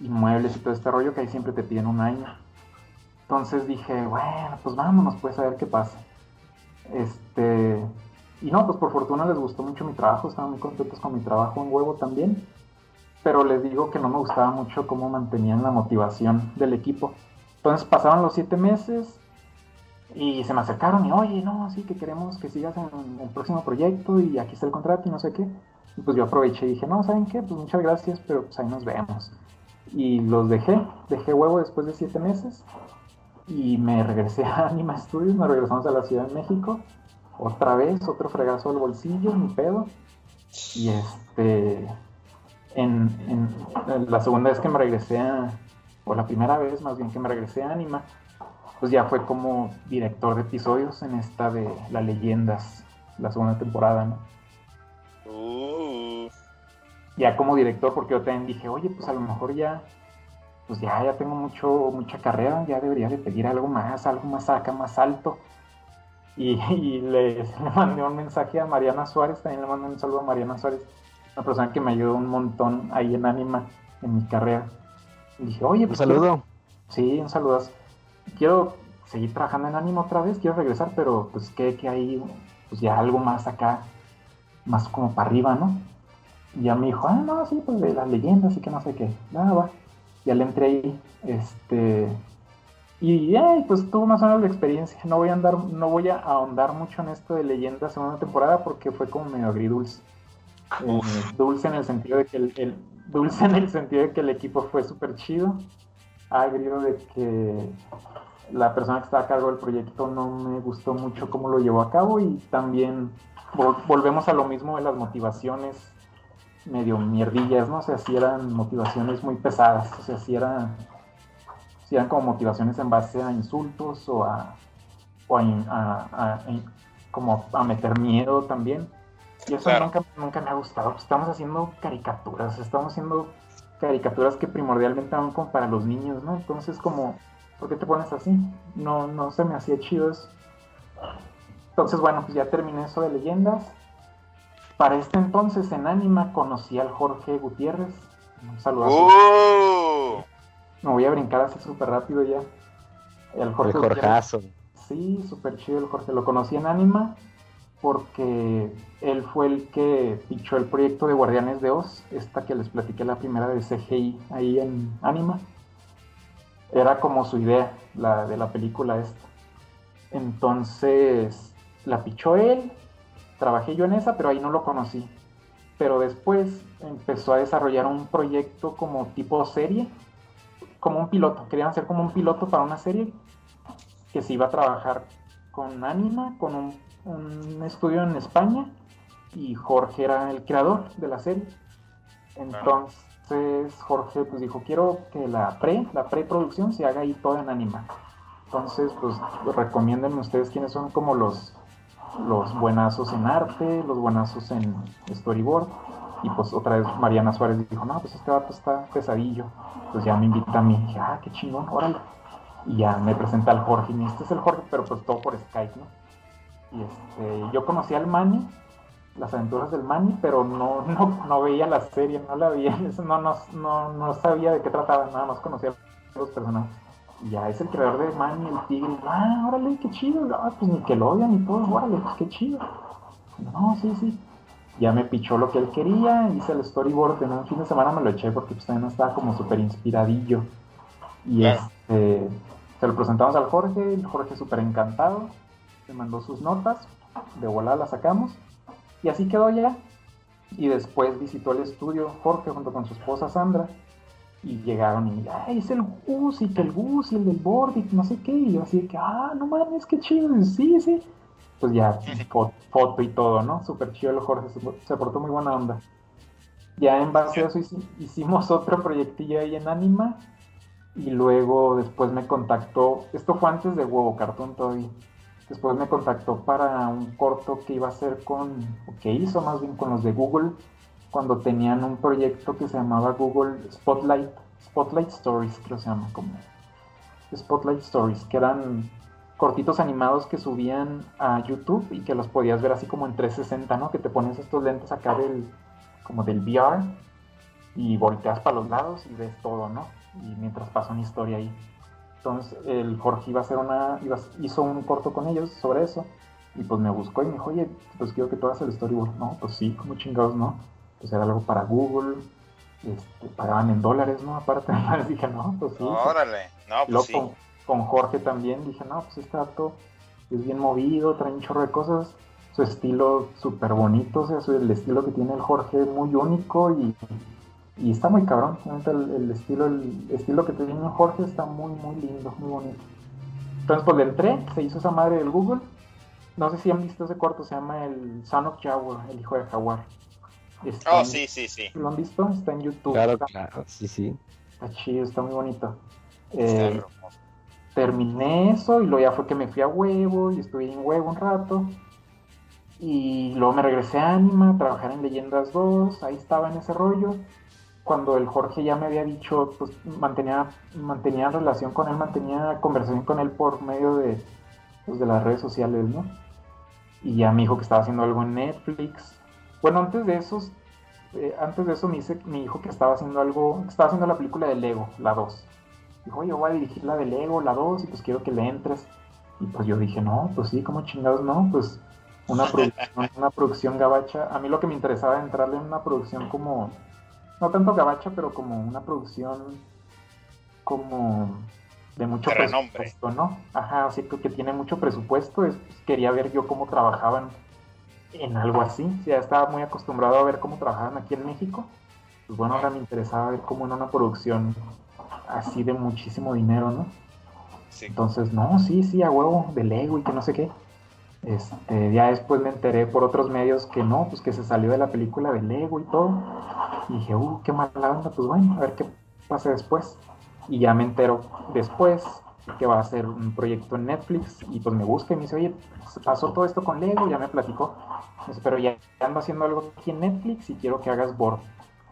S5: inmuebles y todo este rollo que ahí siempre te piden un año. Entonces dije, bueno, pues vámonos pues a ver qué pasa. Este, y no, pues por fortuna les gustó mucho mi trabajo, estaban muy contentos con mi trabajo en huevo también. Pero les digo que no me gustaba mucho cómo mantenían la motivación del equipo. Entonces pasaron los siete meses y se me acercaron y, oye, no, sí, que queremos que sigas en el próximo proyecto y aquí está el contrato y no sé qué. Y pues yo aproveché y dije, no, ¿saben qué? Pues muchas gracias, pero pues ahí nos vemos. Y los dejé, dejé huevo después de siete meses y me regresé a Anima Studios, me regresamos a la Ciudad de México otra vez, otro fregazo al bolsillo, mi pedo. Y este, en, la segunda vez que me regresé a, o la primera vez más bien que me regresé a Anima, pues ya fue como director de episodios en esta de las leyendas, la segunda temporada, ¿no?
S3: Uh.
S5: Ya como director, porque yo también dije, oye, pues a lo mejor ya, pues ya, ya tengo mucho, mucha carrera, ya debería de pedir algo más, algo más acá, más alto. Y, le, mandé un mensaje a Mariana Suárez, también le mandé un saludo a Mariana Suárez, una persona que me ayudó un montón ahí en Anima, en mi carrera. Y dije, oye,
S4: pues. Un saludo.
S5: sí, un saludo. Quiero seguir trabajando en Anima otra vez, quiero regresar, pero pues que, que hay pues ya algo más acá, más como para arriba, ¿no? Y ya me dijo, ah, no, sí, pues de las leyendas y que no sé qué. Nada, va. Ya le entré ahí, este, y pues tuvo más o menos la experiencia. No voy a andar, no voy a ahondar mucho en esto de leyenda segunda temporada porque fue como medio agridulce. Eh, dulce en el sentido de que el, dulce en el sentido de que el equipo fue súper chido. Agrio de que la persona que estaba a cargo del proyecto no me gustó mucho cómo lo llevó a cabo y también volvemos a lo mismo de las motivaciones medio mierdillas, ¿no? O sea, si eran motivaciones muy pesadas, o sea, si eran si eran como motivaciones en base a insultos o a, o a, como a meter miedo también. Y eso nunca, nunca me ha gustado. Estamos haciendo caricaturas, estamos haciendo caricaturas que primordialmente van como para los niños, ¿no? Entonces como, ¿por qué te pones así? No, no se me hacía chido eso. Entonces, bueno, pues ya terminé eso de leyendas. Para este entonces en Anima conocí al Jorge Gutiérrez. Un saludo.
S3: ¡Oh!
S5: Me voy a brincar así súper rápido ya.
S4: El Jorge. El Jorjazo.
S5: Sí, súper chido el Jorge. Lo conocí en Anima porque él fue el que pichó el proyecto de Guardianes de Oz, esta que les platiqué la primera de CGI ahí en Anima. Era como su idea, la de la película esta. Entonces, la pichó él, trabajé yo en esa, pero ahí no lo conocí. Pero después empezó a desarrollar un proyecto como tipo serie, como un piloto, querían hacer como un piloto para una serie que se iba a trabajar con Anima, con un, estudio en España, y Jorge era el creador de la serie. Entonces Jorge pues dijo, quiero que la pre, la preproducción se haga ahí toda en Anima. Entonces, pues recomienden ustedes quiénes son como los, los buenazos en arte, los buenazos en storyboard. Y pues otra vez Mariana Suárez dijo, no, pues este vato está pesadillo. Pues ya me invita a mí. Y dije, ah, qué chingón, órale. Y ya me presenta al Jorge. Y este es el Jorge, pero pues todo por Skype, ¿no? Y este, yo conocí al Manny, las aventuras del Manny, pero no, no, no veía la serie, no la veía, no, no, no, no sabía de qué trataba, nada más conocía a los personajes. Y ya es el creador de Manny, el tigre. Ah, órale, qué chido. Ah, pues ni que lo odian y todo, órale, pues qué chido. No, sí, sí ya me pichó lo que él quería, hice el storyboard en un fin de semana, me lo eché porque pues también estaba como súper inspiradillo. Y este, se lo presentamos al Jorge, el Jorge súper encantado, me mandó sus notas, de volada las sacamos, y así quedó ya. Y después visitó el estudio Jorge junto con su esposa Sandra, y llegaron y, ay, es el Gus, y que el Gus, y el del Bordic, no sé qué, y yo así que, ah, no mames, qué chido, sí, sí pues ya foto y todo, ¿no? Súper chido el Jorge, se, portó muy buena onda. Ya en base a eso hicimos otro proyectillo ahí en Anima y luego después me contactó, esto fue antes de Huevo Cartoon todavía, después me contactó para un corto que iba a hacer con, o que hizo más bien con los de Google, cuando tenían un proyecto que se llamaba Google Spotlight, Spotlight Stories, creo que se llama como Spotlight Stories, que eran cortitos animados que subían a YouTube y que los podías ver así como en 360, ¿no? Que te pones estos lentes acá del, como del VR y volteas para los lados y ves todo, ¿no? Y mientras pasa una historia ahí. Entonces el Jorge iba a hacer una, iba, hizo un corto con ellos sobre eso y pues me buscó y me dijo, oye, pues quiero que tú hagas el storyboard. No, pues sí, como chingados, ¿no? Pues era algo para Google, este, pagaban en dólares, ¿no? Aparte, dije, no, pues sí.
S3: Órale, no, pues sí.
S5: Con, con, Jorge también dije, no, pues este dato es bien movido, trae un chorro de cosas, su estilo súper bonito, o sea, el estilo que tiene el Jorge es muy único y, y está muy cabrón. El, el, estilo, el estilo que tiene Jorge está muy, muy lindo, muy bonito. Entonces, pues le entré, se hizo esa madre del Google. No sé si han visto ese corto, se llama el Son of Jaguar, el hijo de Jaguar.
S3: Está oh, sí, sí, sí.
S5: ¿Lo han visto? Está en YouTube.
S4: Claro,
S5: está,
S4: claro, sí, sí.
S5: Está chido, está muy bonito. Eh, terminé eso y luego ya fue que me fui a huevo y estuve en huevo un rato. Y luego me regresé a Anima a trabajar en Leyendas 2, ahí estaba en ese rollo. Cuando el Jorge ya me había dicho, pues mantenía, mantenía relación con él, mantenía conversación con él por medio de, pues, de las redes sociales, ¿no? Y ya me dijo que estaba haciendo algo en Netflix, bueno, antes de eso, eh, antes de eso me dice mi hijo que estaba haciendo algo, estaba haciendo la película de Lego, la 2. Dijo, oye, voy a dirigir la de Lego, la 2, y pues quiero que le entres. Y pues yo dije, no, pues sí, como chingados, no, pues una producción, una producción gabacha. A mí lo que me interesaba era entrarle en una producción como, no tanto gabacha, pero como una producción como de mucho presupuesto, ¿no? Ajá, así que, que tiene mucho presupuesto. Es, pues, quería ver yo cómo trabajaban en algo así. ya estaba muy acostumbrado a ver cómo trabajaban aquí en México. Pues bueno, ahora me interesaba ver cómo en una producción así de muchísimo dinero, ¿no? Entonces, no, sí, sí, a huevo, de Lego y que no sé qué. Este, ya después me enteré por otros medios que no, pues que se salió de la película de Lego y todo. Y dije, uh, qué mala onda, pues bueno, a ver qué pasa después. Y ya me entero después que va a ser un proyecto en Netflix y pues me busca y me dice, oye, pasó todo esto con Lego, ya me platicó, pero ya ando haciendo algo aquí en Netflix y quiero que hagas board.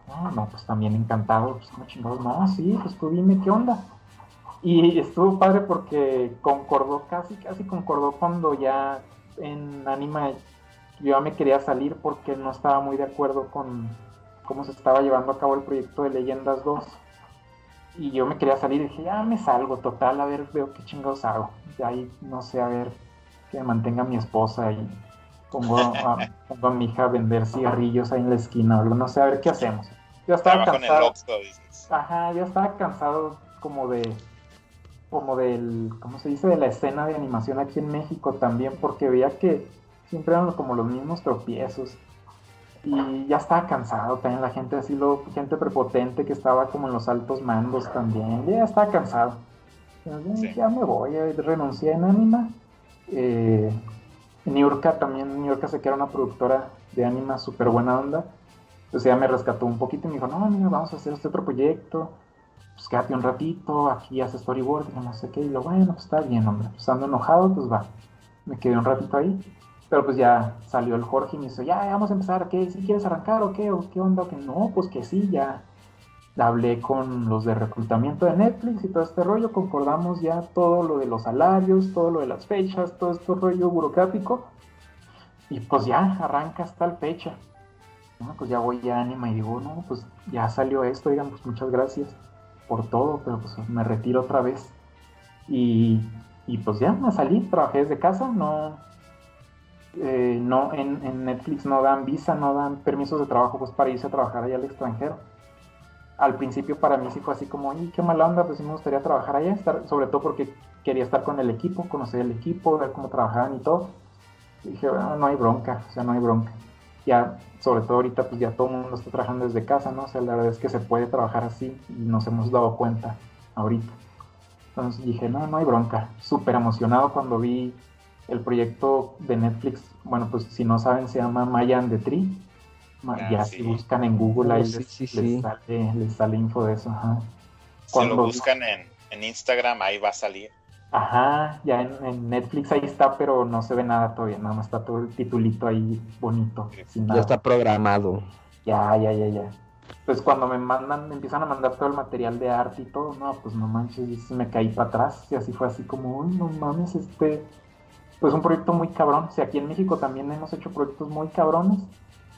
S5: No, no, pues también encantado, pues como chingados, no, sí, pues tú dime qué onda. Y estuvo padre porque concordó, casi, casi concordó cuando ya en Anima yo ya me quería salir porque no estaba muy de acuerdo con cómo se estaba llevando a cabo el proyecto de Leyendas 2 y yo me quería salir y dije, ya me salgo, total, a ver, veo qué chingados hago. Y ahí, no sé, a ver, que me mantenga mi esposa y pongo a, pongo a mi hija a vender cigarrillos ahí en la esquina, o no sé, a ver qué hacemos. Yo estaba cansado. Ajá, yo estaba cansado como de, como del, ¿cómo se dice? De la escena de animación aquí en México también, porque veía que siempre eran como los mismos tropiezos. Y ya estaba cansado también la gente así lo gente prepotente que estaba como en los altos mandos también. Ya estaba cansado. Ya me voy renuncié en Anima. Eh, Niurka también Niurka se que era una productora de Anima súper buena onda. Pues ella me rescató un poquito y me dijo no mira vamos a hacer este otro proyecto pues quédate un ratito aquí hace storyboard no sé qué y lo bueno pues está bien hombre pues ando enojado pues va me quedé un ratito ahí pero pues ya salió el Jorge y me dijo, ya, vamos a empezar, ¿qué? ¿Si quieres arrancar o qué? ¿O qué onda? que no, pues que sí, ya hablé con los de reclutamiento de Netflix y todo este rollo, concordamos ya todo lo de los salarios, todo lo de las fechas, todo este rollo burocrático. Y pues ya, arranca hasta la fecha. pues ya voy a Anima y digo, no, pues ya salió esto, digamos, pues muchas gracias por todo, pero pues me retiro otra vez. Y, y pues ya, me salí, trabajé desde casa, no, eh, no en, Netflix no dan visa, no dan permisos de trabajo pues para irse a trabajar allá al extranjero. Al principio para mí sí fue así como, y qué mala onda, pues sí me gustaría trabajar allá, estar, sobre todo porque quería estar con el equipo, conocer el equipo, ver cómo trabajaban y todo. Dije, bueno, no hay bronca, o sea, no hay bronca. Ya, sobre todo ahorita, pues ya todo el mundo está trabajando desde casa, ¿no? O sea, la verdad es que se puede trabajar así y nos hemos dado cuenta ahorita. Entonces dije, no, no hay bronca. Súper emocionado cuando vi el proyecto de Netflix, bueno, pues si no saben, se llama Maya and the Tree. Ah, ya si buscan en Google, ahí les, sale, info de eso. Ajá.
S3: Cuando si lo buscan en, Instagram, ahí va a salir.
S5: Ajá, ya en, Netflix ahí está, pero no se ve nada todavía, nada más está todo el titulito ahí bonito.
S4: Ya está programado.
S5: Ya, ya, ya, ya. pues cuando me mandan, me empiezan a mandar todo el material de arte y todo, no, pues no manches, me caí para atrás y así fue así como, uy, no mames, este, pues un proyecto muy cabrón. O sea, aquí en México también hemos hecho proyectos muy cabrones,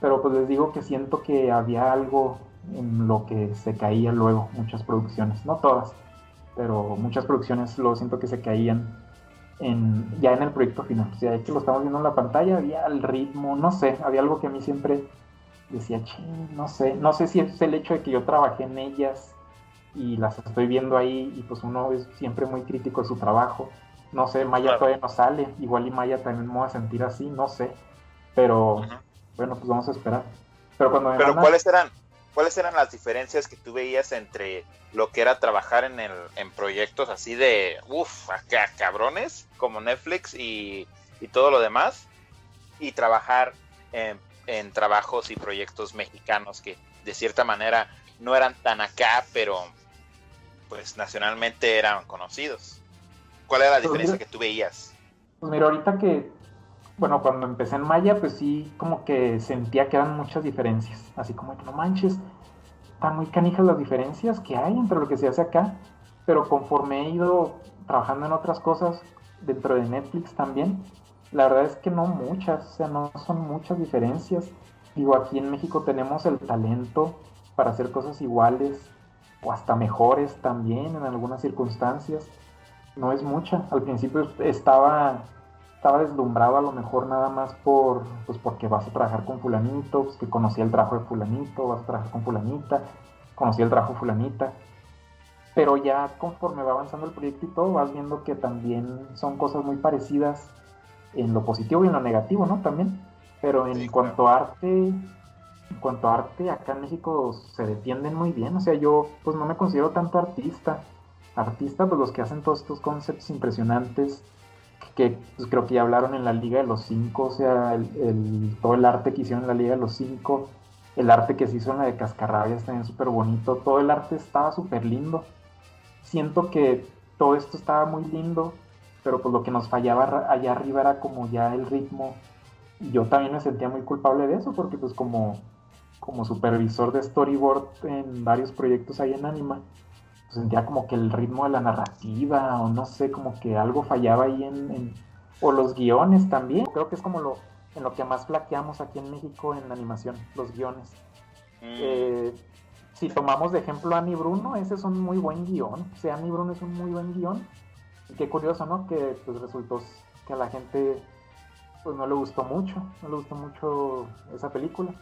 S5: pero pues les digo que siento que había algo en lo que se caía luego muchas producciones, no todas, pero muchas producciones lo siento que se caían en, ya en el proyecto final. O sea, que lo estamos viendo en la pantalla, había el ritmo, no sé, había algo que a mí siempre decía, no sé, no sé si es el hecho de que yo trabajé en ellas y las estoy viendo ahí y pues uno es siempre muy crítico de su trabajo. No sé, Maya todavía no sale, igual y Maya también me voy a sentir así, no sé, pero bueno, pues vamos a esperar. Pero, cuando
S3: pero ¿cuáles eran? ¿Cuáles eran las diferencias que tú veías entre lo que era trabajar en, el, en proyectos así de, uff, acá cabrones, como Netflix y, y todo lo demás, y trabajar en en trabajos y proyectos mexicanos que de cierta manera no eran tan acá, pero pues nacionalmente eran conocidos. ¿Cuál era la pues diferencia que tú veías?
S5: Pues mira, ahorita que, bueno, cuando empecé en Maya, pues sí, como que sentía que eran muchas diferencias. Así como que no manches, están muy canijas las diferencias que hay entre lo que se hace acá. Pero conforme he ido trabajando en otras cosas, dentro de Netflix también, la verdad es que no muchas, o sea, no son muchas diferencias. Digo, aquí en México tenemos el talento para hacer cosas iguales o hasta mejores también en algunas circunstancias. No es mucha. Al principio estaba, estaba deslumbrado a lo mejor nada más por, pues porque vas a trabajar con fulanito, pues que conocía el trabajo de fulanito, vas a trabajar con fulanita, conocía el trabajo de fulanita. Pero ya conforme va avanzando el proyecto y todo, vas viendo que también son cosas muy parecidas en lo positivo y en lo negativo, ¿no? También. Pero en cuanto a arte, en cuanto a arte, acá en México se defienden muy bien. O sea, yo pues no me considero tanto artista. Artista, pues los que hacen todos estos conceptos impresionantes, que pues, creo que ya hablaron en la Liga de los Cinco, o sea, el, todo el arte que hicieron en la Liga de los Cinco, el arte que se hizo en la de Cascarrabias también súper bonito, todo el arte estaba súper lindo. Siento que todo esto estaba muy lindo, pero pues lo que nos fallaba allá arriba era como ya el ritmo. Y yo también me sentía muy culpable de eso, porque pues como, como supervisor de storyboard en varios proyectos ahí en Anima, sentía como que el ritmo de la narrativa, o no sé, como que algo fallaba ahí en, o los guiones también. Creo que es como lo, en lo que más flaqueamos aquí en México en animación, los guiones. Mm. Eh, si tomamos de ejemplo a Annie Bruno, ese es un muy buen guion. O sea, Annie Bruno es un muy buen guion qué curioso, ¿no? Que pues resultó que a la gente pues no le gustó mucho, no le gustó mucho esa película.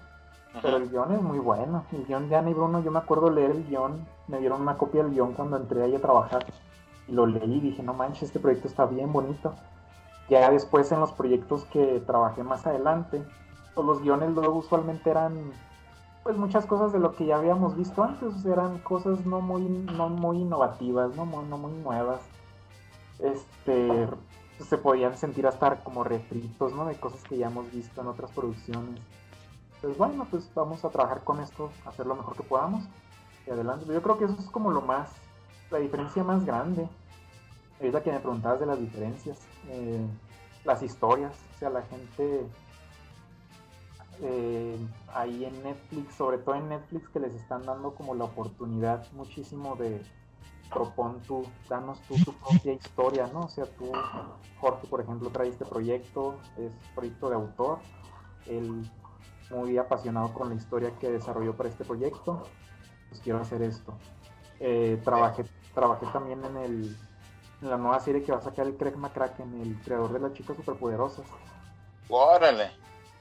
S5: Pero el guion es muy bueno. El guion de Ana y Bruno, yo me acuerdo leer el guion, me dieron una copia del guion cuando entré ahí a trabajar. Y lo leí y dije, no manches, este proyecto está bien bonito. Ya después en los proyectos que trabajé más adelante, pues los guiones luego usualmente eran pues muchas cosas de lo que ya habíamos visto antes, eran cosas no muy, no muy innovativas, no no muy nuevas este, se podían sentir hasta como refritos, ¿no? De cosas que ya hemos visto en otras producciones. Pues bueno, pues vamos a trabajar con esto, hacer lo mejor que podamos y adelante. Yo creo que eso es como lo más, la diferencia más grande. Ahorita que me preguntabas de las diferencias, eh, las historias, o sea, la gente eh, ahí en Netflix, sobre todo en Netflix, que les están dando como la oportunidad muchísimo de, propon tú, danos tu propia historia, ¿no? O sea, tú, Jorge, por ejemplo, trae este proyecto, es proyecto de autor, él muy apasionado con la historia que desarrolló para este proyecto, pues quiero hacer esto. Eh, trabajé, trabajé también en, el, en la nueva serie que va a sacar el Craig McCracken, el creador de las chicas superpoderosas.
S3: ¡Órale!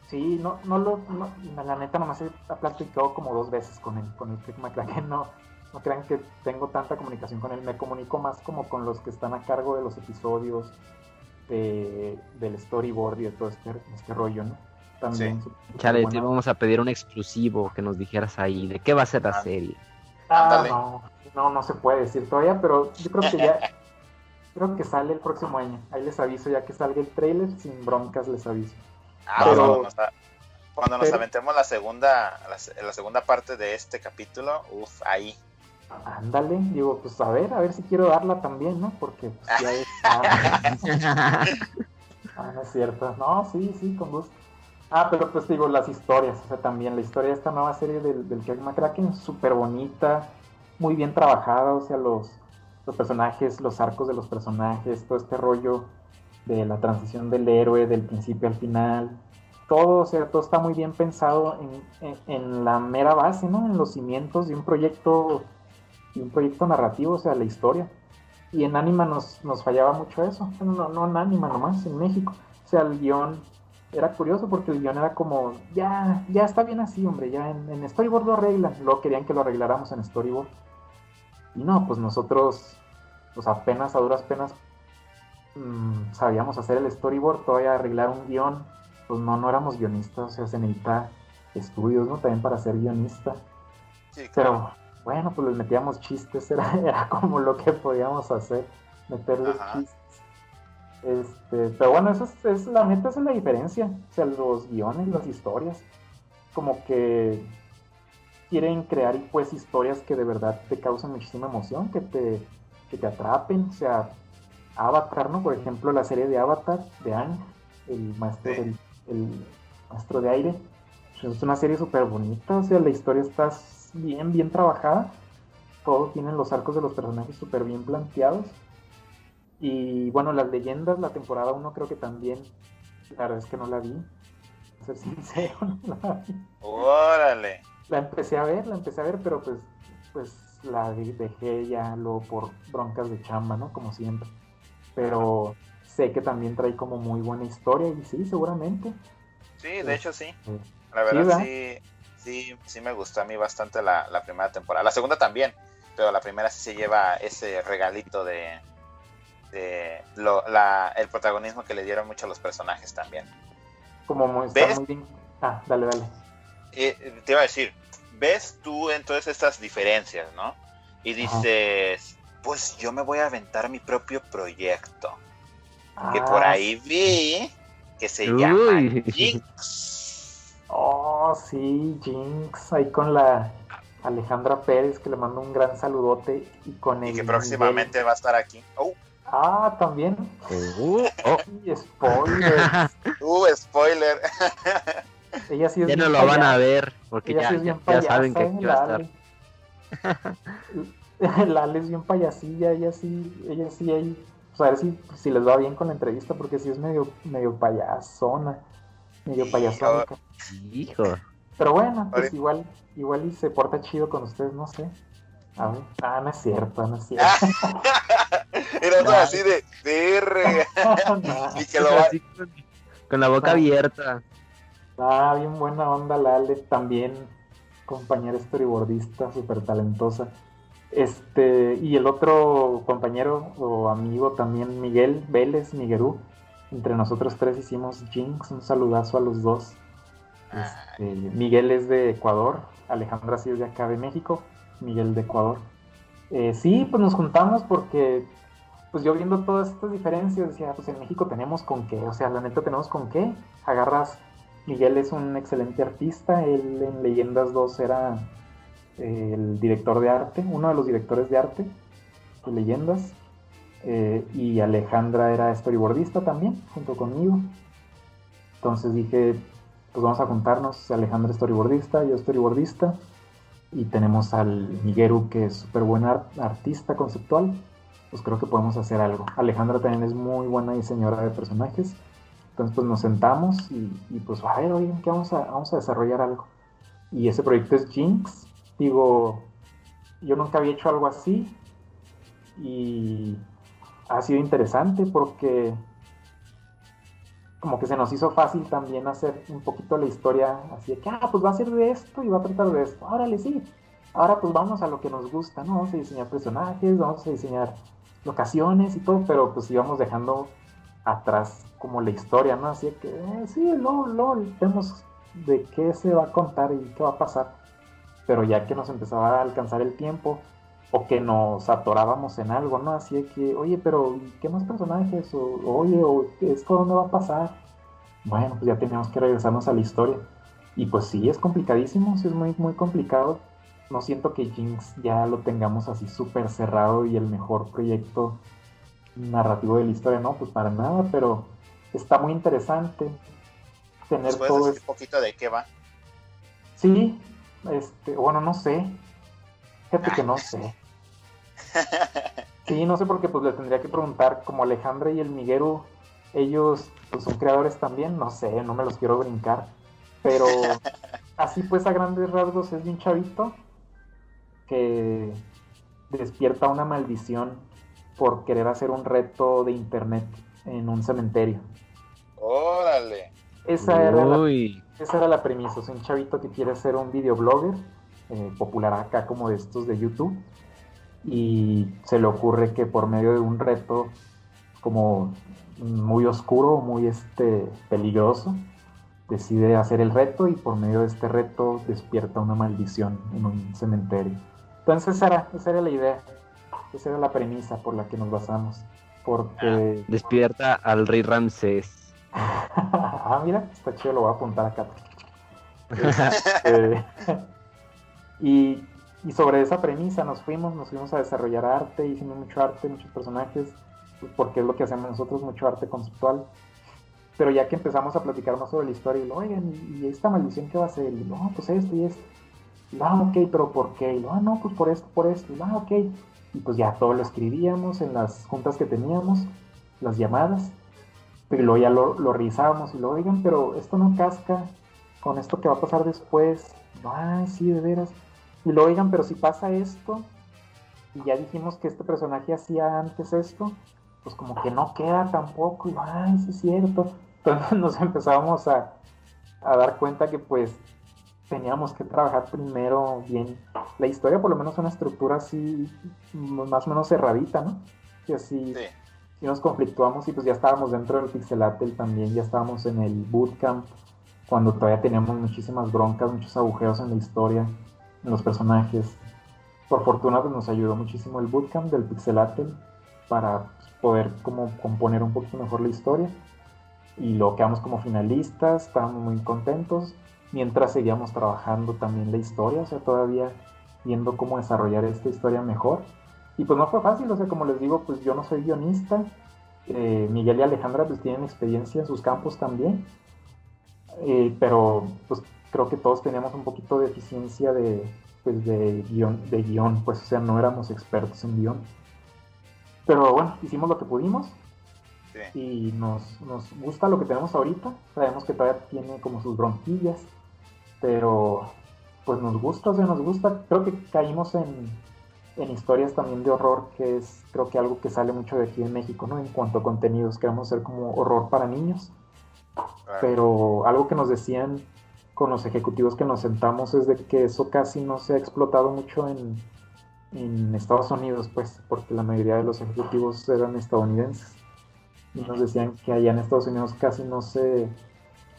S5: Sí, no, no lo, no, la neta nomás he platicado como dos veces con él, con el Craig McCracken, no, no crean que tengo tanta comunicación con él, me comunico más como con los que están a cargo de los episodios, del storyboard y de todo este, este rollo, ¿no?
S4: También. Chale, te vamos a pedir un exclusivo que nos dijeras ahí, ¿de qué va a ser la ah. serie?
S5: Ah, no, no, no se puede decir todavía, pero yo creo que ya, creo que sale el próximo año. Ahí les aviso, ya que salga el trailer, sin broncas les aviso.
S3: Ah, pero, cuando nos, aventemos la segunda, la, segunda parte de este capítulo, uff, ahí
S5: Ándale, digo, pues a ver, a ver si quiero darla también, ¿no? Porque pues, ya es. ah, no es cierto. No, sí, sí, con gusto. Ah, pero pues digo, las historias, o sea, también la historia de esta nueva serie del, del Jack McCracken súper bonita, muy bien trabajada, o sea, los, los personajes, los arcos de los personajes, todo este rollo de la transición del héroe, del principio al final, todo, o sea, todo está muy bien pensado en, en, la mera base, ¿no? En los cimientos de un proyecto, de un proyecto narrativo, o sea, la historia. Y en Anima nos, nos fallaba mucho eso, no, no en Anima nomás, en México. O sea, el guion era curioso porque el guion era como, ya, ya está bien así, hombre, ya en, en Storyboard lo arreglan, luego querían que lo arregláramos en Storyboard. Y no, pues nosotros, pues apenas, a duras penas, mmm, sabíamos hacer el storyboard, todavía arreglar un guion, pues no, no éramos guionistas, o sea, se necesita estudios, ¿no? También para ser guionista. Sí, claro. Pero bueno, pues les metíamos chistes, era, era como lo que podíamos hacer, meterles chistes. Este, pero bueno, eso es, es, la neta, esa es la diferencia. O sea, los guiones, las historias, como que quieren crear pues historias que de verdad te causan muchísima emoción, que te, que te atrapen. O sea, Avatar, ¿no? Por ejemplo, la serie de Avatar de Ang, el maestro, del, el maestro de aire. Pues, es una serie súper bonita, o sea, la historia está bien, bien trabajada. Todos tienen los arcos de los personajes súper bien planteados. Y bueno, las leyendas, la temporada 1 creo que también, la verdad es que no la vi. A ser sincero, no la vi.
S3: Órale.
S5: La empecé a ver, la empecé a ver, pero pues, pues la dejé ya luego por broncas de chamba, ¿no? Como siempre pero sé que también trae como muy buena historia y sí, seguramente.
S3: Sí, de hecho sí. La verdad sí, sí, sí, me gustó a mí bastante la, primera temporada. La segunda también, pero la primera sí se lleva ese regalito de, de lo, la, el protagonismo que le dieron mucho a los personajes también.
S5: Como muy, ¿Ves? muy bien. Ah, dale, dale.
S3: Eh, te iba a decir, ves tú entonces estas diferencias, ¿no? Y dices, pues yo me voy a aventar mi propio proyecto. Que por ah, ahí vi que se llama Jinx.
S5: Oh, sí, Jinx, ahí con la Alejandra Pérez, que le mando un gran saludote. Y con
S3: y que próximamente va a estar aquí. Oh.
S5: Ah, también. Uh, oh. spoiler.
S3: Uh, spoiler.
S5: Ella sí es
S4: ya no lo van a ver, porque ya, ya, saben que aquí va a estar.
S5: la Ale es bien payasilla, ella sí, ella sí, ahí, pues a ver si, si les va bien con la entrevista, porque sí es medio, medio payasona, medio payasona.
S4: Hijo.
S5: Pero bueno, pues igual, igual y se porta chido con ustedes, no sé. A ver, ah, no es cierto, no es cierto.
S3: Era así de, de y que lo va...
S4: con, con, la boca abierta.
S5: Ah, bien buena onda la Ale, también compañera storyboardista, súper talentosa. Este, y el otro compañero o amigo también, Miguel Vélez, Miguelú. Entre nosotros tres hicimos Jinx, un saludazo a los dos. Este, Miguel es de Ecuador, Alejandra sí es de acá de México, Miguel de Ecuador. Eh, sí, pues nos juntamos porque, pues yo viendo todas estas diferencias, decía, pues en México tenemos con qué, o sea, la neta tenemos con qué. Agarras, Miguel es un excelente artista, él en Leyendas 2 era el director de arte, uno de los directores de arte de leyendas, eh, y Alejandra era storyboardista también, junto conmigo. Entonces dije, pues vamos a juntarnos, Alejandra storyboardista, yo storyboardista, y tenemos al Miguelu que es súper buen artista conceptual, pues creo que podemos hacer algo. Alejandra también es muy buena diseñadora de personajes, entonces pues nos sentamos y, pues a ver, oigan, que vamos a, vamos a desarrollar algo. Y ese proyecto es Jinx, Digo, yo nunca había hecho algo así y ha sido interesante porque como que se nos hizo fácil también hacer un poquito la historia así de que, ah, pues va a ser de esto y va a tratar de esto. Órale, sí. Ahora pues vamos a lo que nos gusta, ¿no? Vamos a diseñar personajes, vamos a diseñar locaciones y todo, pero pues íbamos dejando atrás como la historia, ¿no? Así que, eh, sí, lo, lo, vemos de qué se va a contar y qué va a pasar pero ya que nos empezaba a alcanzar el tiempo o que nos atorábamos en algo, ¿no? Así que, oye, pero ¿qué más personajes? O, oye, o ¿esto dónde va a pasar? Bueno, pues ya teníamos que regresarnos a la historia. Y pues sí, es complicadísimo, sí es muy, muy complicado. No siento que Jinx ya lo tengamos así súper cerrado y el mejor proyecto narrativo de la historia, ¿no? Pues para nada, pero está muy interesante. tener
S3: ¿Nos puedes
S5: todo
S3: decir
S5: esto.
S3: un poquito de qué va?
S5: Sí, este, bueno, no sé. Fíjate que no sé. Sí, no sé porque pues le tendría que preguntar, como Alejandra y el Miguero, ellos pues son creadores también, no sé, no me los quiero brincar. Pero así pues a grandes rasgos es de un chavito que despierta una maldición por querer hacer un reto de internet en un cementerio.
S3: Órale.
S5: Esa era la esa era la premisa, es un chavito que quiere ser un videoblogger, eh, popular acá como de estos de YouTube, y se le ocurre que por medio de un reto como muy oscuro, muy este, peligroso, decide hacer el reto y por medio de este reto despierta una maldición en un cementerio. Entonces esa era, esa era la idea, esa era la premisa por la que nos basamos, porque...
S4: despierta al rey Ramsés.
S5: ah, mira, está chido, lo voy a apuntar acá. Este, y, sobre esa premisa nos fuimos, nos fuimos a desarrollar arte, hicimos mucho arte, muchos personajes, porque es lo que hacemos nosotros, mucho arte conceptual. Pero ya que empezamos a platicar más sobre la historia, y lo, oigan, ¿y esta maldición qué va a ser? Y no, pues esto y esto. Y ah, ok, pero ¿por qué? Y ah, no, pues por esto, por esto. Y ah, ok. Y pues ya todo lo escribíamos en las juntas que teníamos, las llamadas. Y luego ya lo, lo y lo, oigan, pero esto no casca con esto que va a pasar después. Ay, sí, de veras. Y lo, oigan, pero si pasa esto, y ya dijimos que este personaje hacía antes esto, pues como que no queda tampoco. Y ay, sí es cierto. Entonces nos empezábamos a, a dar cuenta que pues teníamos que trabajar primero bien la historia, por lo menos una estructura así, más o menos cerradita, ¿no? Y así
S3: Sí.
S5: y nos conflictuamos y pues ya estábamos dentro del Pixelatel también, ya estábamos en el bootcamp, cuando todavía teníamos muchísimas broncas, muchos agujeros en la historia, en los personajes. Por fortuna pues nos ayudó muchísimo el bootcamp del Pixelatel para pues, poder como componer un poquito mejor la historia. Y lo quedamos como finalistas, estábamos muy contentos, mientras seguíamos trabajando también la historia, o sea, todavía viendo cómo desarrollar esta historia mejor. Y pues no fue fácil, o sea, como les digo, pues yo no soy guionista. eh, Miguel y Alejandra pues tienen experiencia en sus campos también. eh, pero pues creo que todos teníamos un poquito de eficiencia de, pues, de, guion, de guion, pues o sea, no éramos expertos en guion. Pero bueno, hicimos lo que pudimos
S3: Sí.
S5: y nos, nos gusta lo que tenemos ahorita. Sabemos que todavía tiene como sus bronquillas, pero pues nos gusta, o sea, nos gusta. Creo que caímos en, en historias también de horror, que es creo que algo que sale mucho de aquí en México, ¿no? En cuanto a contenidos, queremos hacer como horror para niños, pero algo que nos decían con los ejecutivos que nos sentamos es de que eso casi no se ha explotado mucho en, en Estados Unidos, pues, porque la mayoría de los ejecutivos eran estadounidenses. Y nos decían que allá en Estados Unidos casi no se,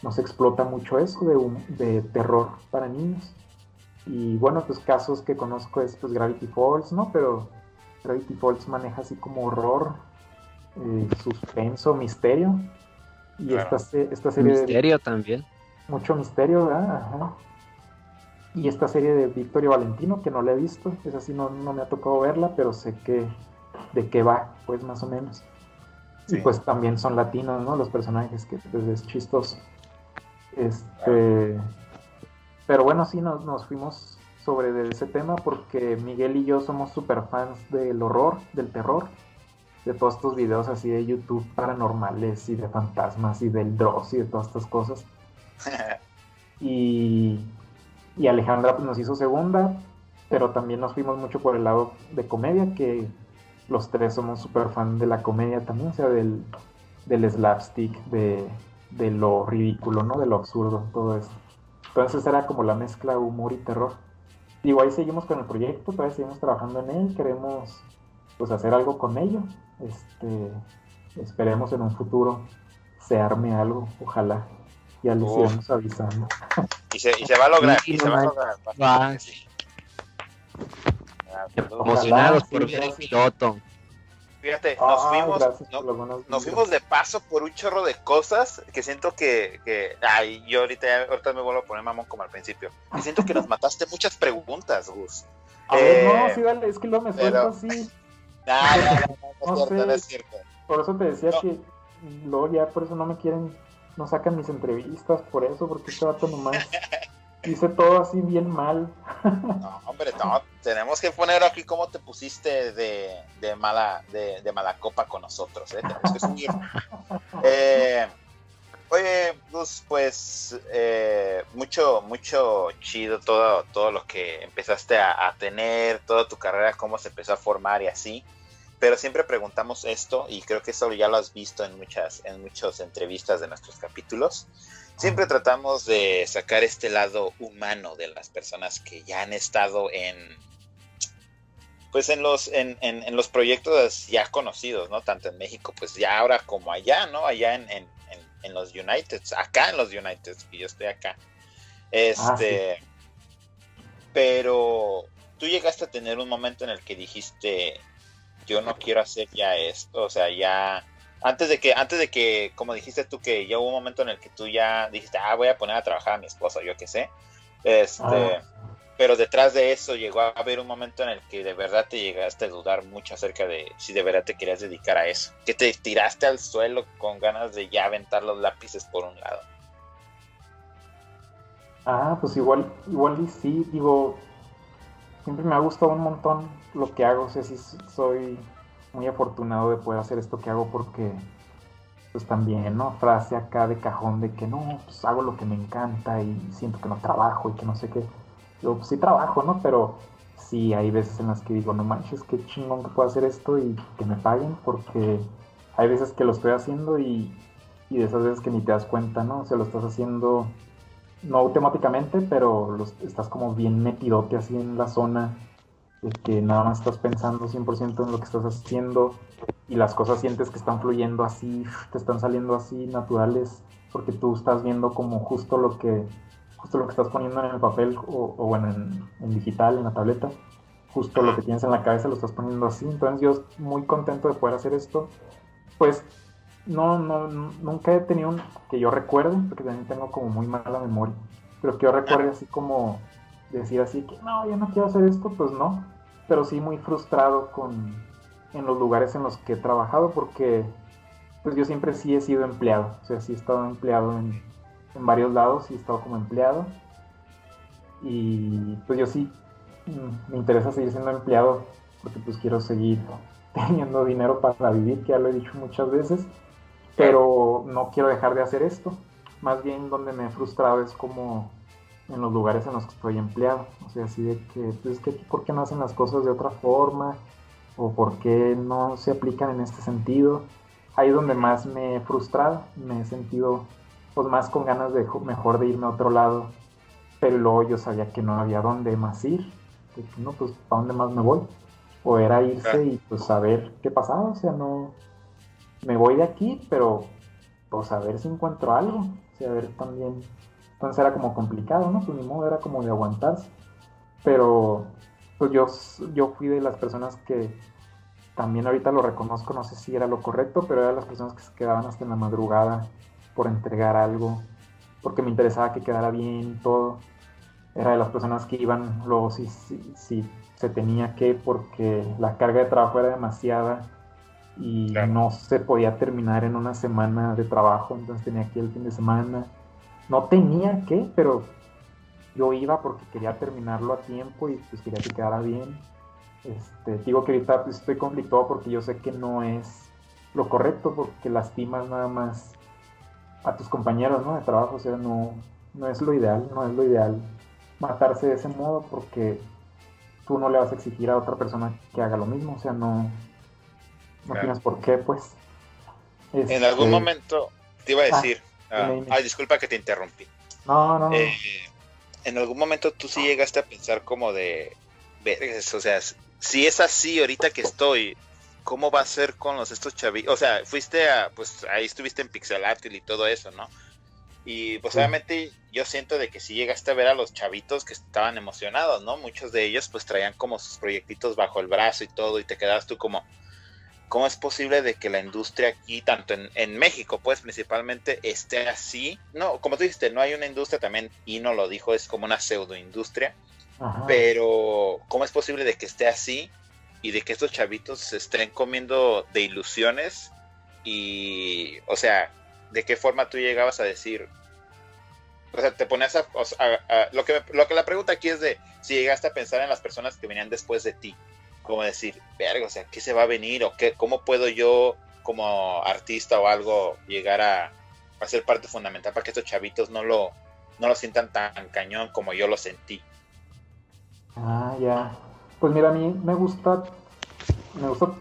S5: no se explota mucho eso de, de terror para niños. Y bueno, pues casos que conozco es pues Gravity Falls, ¿no? Pero Gravity Falls maneja así como horror, eh, suspenso, misterio. Y
S3: Claro.
S5: esta, esta serie de
S4: Misterio también.
S5: Mucho misterio, ¿verdad? Ajá. Y esta serie de Victorio Valentino, que no la he visto, esa sí no, no me ha tocado verla, pero sé que de qué va, pues más o menos.
S3: Sí.
S5: Y pues también son latinos, ¿no? Los personajes, que pues es chistoso. Este. Pero bueno, sí, nos, nos fuimos sobre de ese tema porque Miguel y yo somos super fans del horror, del terror, de todos estos videos así de YouTube paranormales y de fantasmas y del Dross y de todas estas cosas. Y, y Alejandra pues, nos hizo segunda, pero también nos fuimos mucho por el lado de comedia, que los tres somos súper fan de la comedia también, o sea, del, del slapstick, de, de lo ridículo, ¿no? De lo absurdo, todo eso. Entonces era como la mezcla humor y terror. Digo, ahí seguimos con el proyecto, todavía seguimos trabajando en él, queremos pues hacer algo con ello. Este, esperemos en un futuro se arme algo, ojalá. Ya les iremos avisando.
S3: Y se, y se va a lograr.
S4: Sí,
S3: y
S4: no
S3: se va a lograr.
S4: Va.
S3: Sí. Ah.
S4: Emocionados por ver el piloto.
S3: Fíjate, nos
S5: Ah,
S3: fuimos,
S5: gracias
S3: no-
S5: por las buenas
S3: nos fuimos de paso por un chorro de cosas que siento que, que ay, yo ahorita, ahorita me vuelvo a poner mamón como al principio. Y siento que nos mataste muchas preguntas, Gus.
S5: A ver,
S3: Eh,
S5: no, sí, dale, es que luego me
S3: pero-
S5: suelto así.
S3: No, no, no, no, no
S5: No
S3: es cierto,
S5: sé.
S3: no es cierto.
S5: Por eso te decía
S3: No.
S5: que luego ya por eso no me quieren no sacan mis entrevistas por eso, porque este vato nomás dice todo así bien mal.
S3: No, hombre, no, tenemos que poner aquí cómo te pusiste de, de mala de, de, mala copa con nosotros, ¿eh? Tenemos que subir. eh, oye, pues, pues eh, mucho, mucho chido todo, todo lo que empezaste a, a tener, toda tu carrera, cómo se empezó a formar y así pero siempre preguntamos esto y creo que eso ya lo has visto en muchas en muchas entrevistas de nuestros capítulos. Siempre tratamos de sacar este lado humano de las personas que ya han estado en pues en los en, en, los proyectos ya conocidos no tanto en México pues ya ahora como allá no allá en, en, en los United acá en los United que yo estoy acá. Este ah, pero tú llegaste a tener un momento en el que dijiste yo no quiero hacer ya esto, o sea, ya antes de que, antes de que, como dijiste tú, que ya hubo un momento en el que tú ya dijiste, ah, voy a poner a trabajar a mi esposa, yo qué sé, este, ah. pero detrás de eso llegó a haber un momento en el que de verdad te llegaste a dudar mucho acerca de si de verdad te querías dedicar a eso, que te tiraste al suelo con ganas de ya aventar los lápices por un lado.
S5: Ah, pues igual, igual y sí, digo, siempre me ha gustado un montón lo que hago, o sea, sí soy muy afortunado de poder hacer esto que hago porque pues también, ¿no? Frase acá de cajón de que no, pues hago lo que me encanta y siento que no trabajo y que no sé qué. Yo pues, sí trabajo, ¿no? Pero sí hay veces en las que digo, no manches, qué chingón que puedo hacer esto y que me paguen porque hay veces que lo estoy haciendo y, y de esas veces que ni te das cuenta, ¿no? O sea, lo estás haciendo no automáticamente, pero los, estás como bien metidote así en la zona de que nada más estás pensando 100% en lo que estás haciendo y las cosas sientes que están fluyendo así, te están saliendo así naturales, porque tú estás viendo como justo lo que justo lo que estás poniendo en el papel o, bueno, en, en, digital, en la tableta, justo lo que tienes en la cabeza lo estás poniendo así. Entonces yo muy contento de poder hacer esto. Pues no, no, nunca he tenido un, que yo recuerde, porque también tengo como muy mala memoria, pero que yo recuerde así como decir así que no, yo no quiero hacer esto, pues no, pero sí muy frustrado con en los lugares en los que he trabajado porque pues yo siempre sí he sido empleado, o sea, sí he estado empleado en, en varios lados, y he estado como empleado y pues yo sí mm, me interesa seguir siendo empleado porque pues quiero seguir teniendo dinero para vivir, que ya lo he dicho muchas veces pero no quiero dejar de hacer esto. Más bien donde me he frustrado es como en los lugares en los que estoy empleado. O sea, así de que, pues, que ¿por qué no hacen las cosas de otra forma? ¿O por qué no se aplican en este sentido? Ahí es donde más me he frustrado, me he sentido pues más con ganas de mejor de irme a otro lado. Pero luego yo sabía que no había dónde más ir. De que, no, pues, ¿para dónde más me voy? O era irse y pues saber qué pasaba. O sea, no, me voy de aquí, pero pues a ver si encuentro algo. A ver también. Entonces era como complicado, ¿no? Pues ni modo, era como de aguantarse. Pero pues yo, yo fui de las personas que también ahorita lo reconozco, no sé si era lo correcto, pero era de las personas que se quedaban hasta en la madrugada por entregar algo, porque me interesaba que quedara bien todo. Era de las personas que iban luego si, si se tenía que, porque la carga de trabajo era demasiada y no se podía terminar en una semana de trabajo, entonces tenía que ir el fin de semana. No tenía que, pero yo iba porque quería terminarlo a tiempo y pues quería que quedara bien. Este, digo que ahorita pues, estoy conflictuado porque yo sé que no es lo correcto porque lastimas nada más a tus compañeros ¿no? de trabajo, o sea, no, no es lo ideal, no es lo ideal matarse de ese modo porque tú no le vas a exigir a otra persona que haga lo mismo, o sea, no, no tienes por qué, pues.
S3: En algún este, momento te iba a ah, decir, ah, disculpa que te interrumpí.
S5: No, no,
S3: eh, en algún momento tú sí llegaste a pensar como de, o sea, si es así ahorita que estoy, ¿cómo va a ser con los estos chavitos? O sea, fuiste a, pues ahí estuviste en Pixelátil y todo eso, ¿no? Y pues obviamente yo siento de que si llegaste a ver a los chavitos que estaban emocionados, ¿no? Muchos de ellos pues traían como sus proyectitos bajo el brazo y todo y te quedas tú como, ¿Cómo es posible de que la industria aquí, tanto en, México, pues principalmente, esté así? No, como tú dijiste, no hay una industria también, y no lo dijo, es como una pseudoindustria. Pero, ¿cómo es posible de que esté así y de que estos chavitos se estén comiendo de ilusiones? Y, o sea, de qué forma tú llegabas a decir, o sea, te ponías a, lo que lo que la pregunta aquí es de si llegaste a pensar en las personas que venían después de ti, como decir, verga, o sea, ¿qué se va a venir o qué, cómo puedo yo como artista o algo llegar a, a ser parte fundamental para que estos chavitos no lo no lo sientan tan cañón como yo lo sentí.
S5: Ah, ya. Pues mira, a mí me gusta, me gusta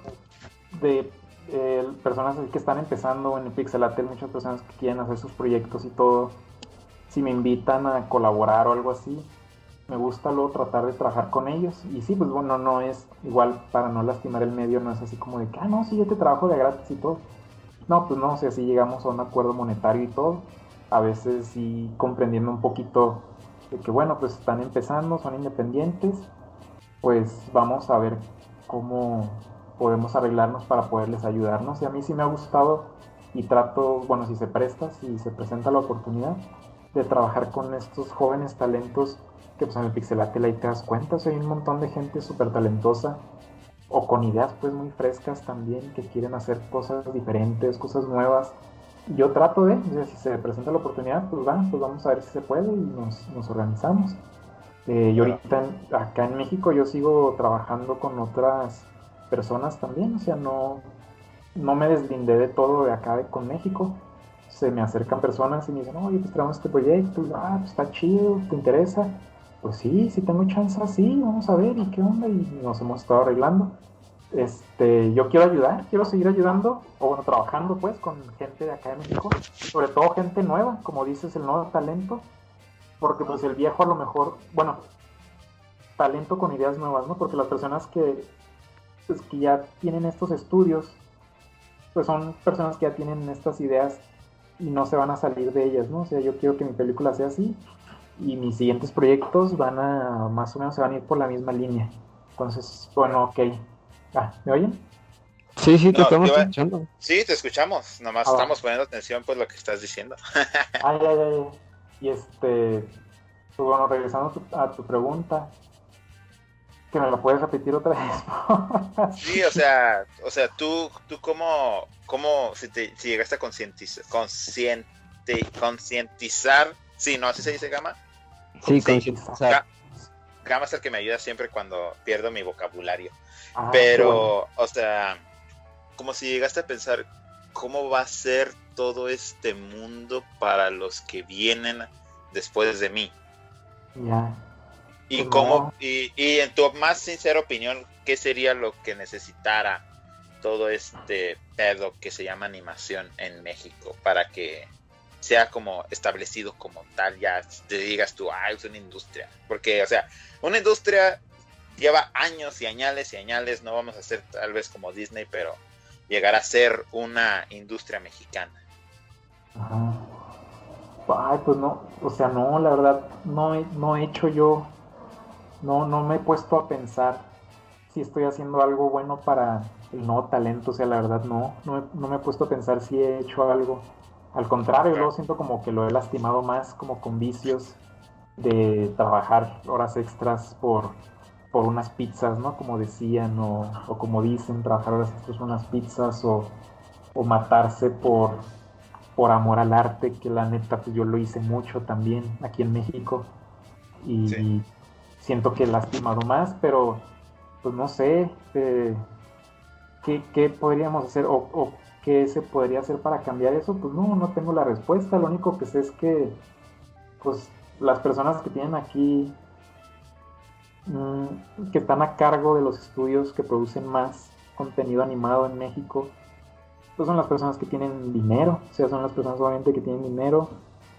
S5: de eh, personas que están empezando en el Pixelatel, muchas personas que quieren hacer sus proyectos y todo. Si me invitan a colaborar o algo así, me gusta luego tratar de trabajar con ellos. Y sí, pues bueno, no es igual para no lastimar el medio, no es así como de que, ah, no, sí, yo te trabajo de gratis y todo. No, pues no, o sea, si llegamos a un acuerdo monetario y todo, a veces sí comprendiendo un poquito de que, bueno, pues están empezando, son independientes, pues vamos a ver cómo podemos arreglarnos para poderles ayudarnos. Y a mí sí me ha gustado y trato, bueno, si se presta, si se presenta la oportunidad de trabajar con estos jóvenes talentos que pues en el Pixelatel ahí te das cuenta, hay un montón de gente súper talentosa o con ideas pues muy frescas también que quieren hacer cosas diferentes, cosas nuevas. Yo trato de, si se presenta la oportunidad, pues va, pues vamos a ver si se puede y nos, nos organizamos. Eh, y ahorita acá en México yo sigo trabajando con otras personas también, o sea, no, no me deslindé de todo de acá de, con México. Se me acercan personas y me dicen, oye, pues traemos este proyecto, ah, pues está chido, ¿te interesa? Pues sí, sí tengo chance, sí, vamos a ver, ¿y qué onda? Y nos hemos estado arreglando. Este, yo quiero ayudar, quiero seguir ayudando, o bueno, trabajando pues con gente de acá de México, sobre todo gente nueva, como dices, el nuevo talento, porque pues el viejo a lo mejor, bueno, talento con ideas nuevas, ¿no? Porque las personas que, pues, que ya tienen estos estudios, pues son personas que ya tienen estas ideas y no se van a salir de ellas, ¿no? O sea, yo quiero que mi película sea así y mis siguientes proyectos van a, más o menos se van a ir por la misma línea. Entonces, bueno, ok. Ah, ¿Me oyen?
S4: Sí, sí, te estamos escuchando.
S3: Sí, te escuchamos. Nomás ah, estamos poniendo atención por lo que estás diciendo.
S5: ay, ay, ay. Y este, pues bueno, regresando a tu, pregunta, que me lo puedes repetir otra vez.
S3: sí, o sea, o sea, tú, tú cómo, cómo si, te, si llegaste a concientizar, consciente, concientizar, sí, no, así se dice Gama.
S4: Sí, concientizar.
S3: Gama es el que me ayuda siempre cuando pierdo mi vocabulario. Ah, Pero, o sea, como si llegaste a pensar cómo va a ser todo este mundo para los que vienen después de mí.
S5: Ya.
S3: Y pues cómo, y, en tu más sincera opinión, ¿qué sería lo que necesitara todo este pedo que se llama animación en México para que sea como establecido como tal, ya te digas tú, ah, es una industria. Porque, o sea, una industria lleva años y añales y añales, no vamos a ser tal vez como Disney, pero llegar a ser una industria mexicana.
S5: Ajá. Ay, pues no, o sea, no, la verdad, no no he hecho yo, no, no me he puesto a pensar si estoy haciendo algo bueno para el nuevo talento, o sea, la verdad no, no, no me he puesto a pensar si he hecho algo. Al contrario, yo siento como que lo he lastimado más como con vicios de trabajar horas extras por por unas pizzas, ¿no? Como decían, o, como dicen, trabajar horas extras por unas pizzas, o, matarse por, por amor al arte, que la neta, pues yo lo hice mucho también aquí en México. Y siento que he lastimado más, pero pues no sé, eh, ¿qué, podríamos hacer o, o, qué se podría hacer para cambiar eso? Pues no, no tengo la respuesta. Lo único que sé es que, pues, las personas que tienen aquí Mm, que están a cargo de los estudios que producen más contenido animado en México, pues son las personas que tienen dinero, o sea, son las personas obviamente que tienen dinero,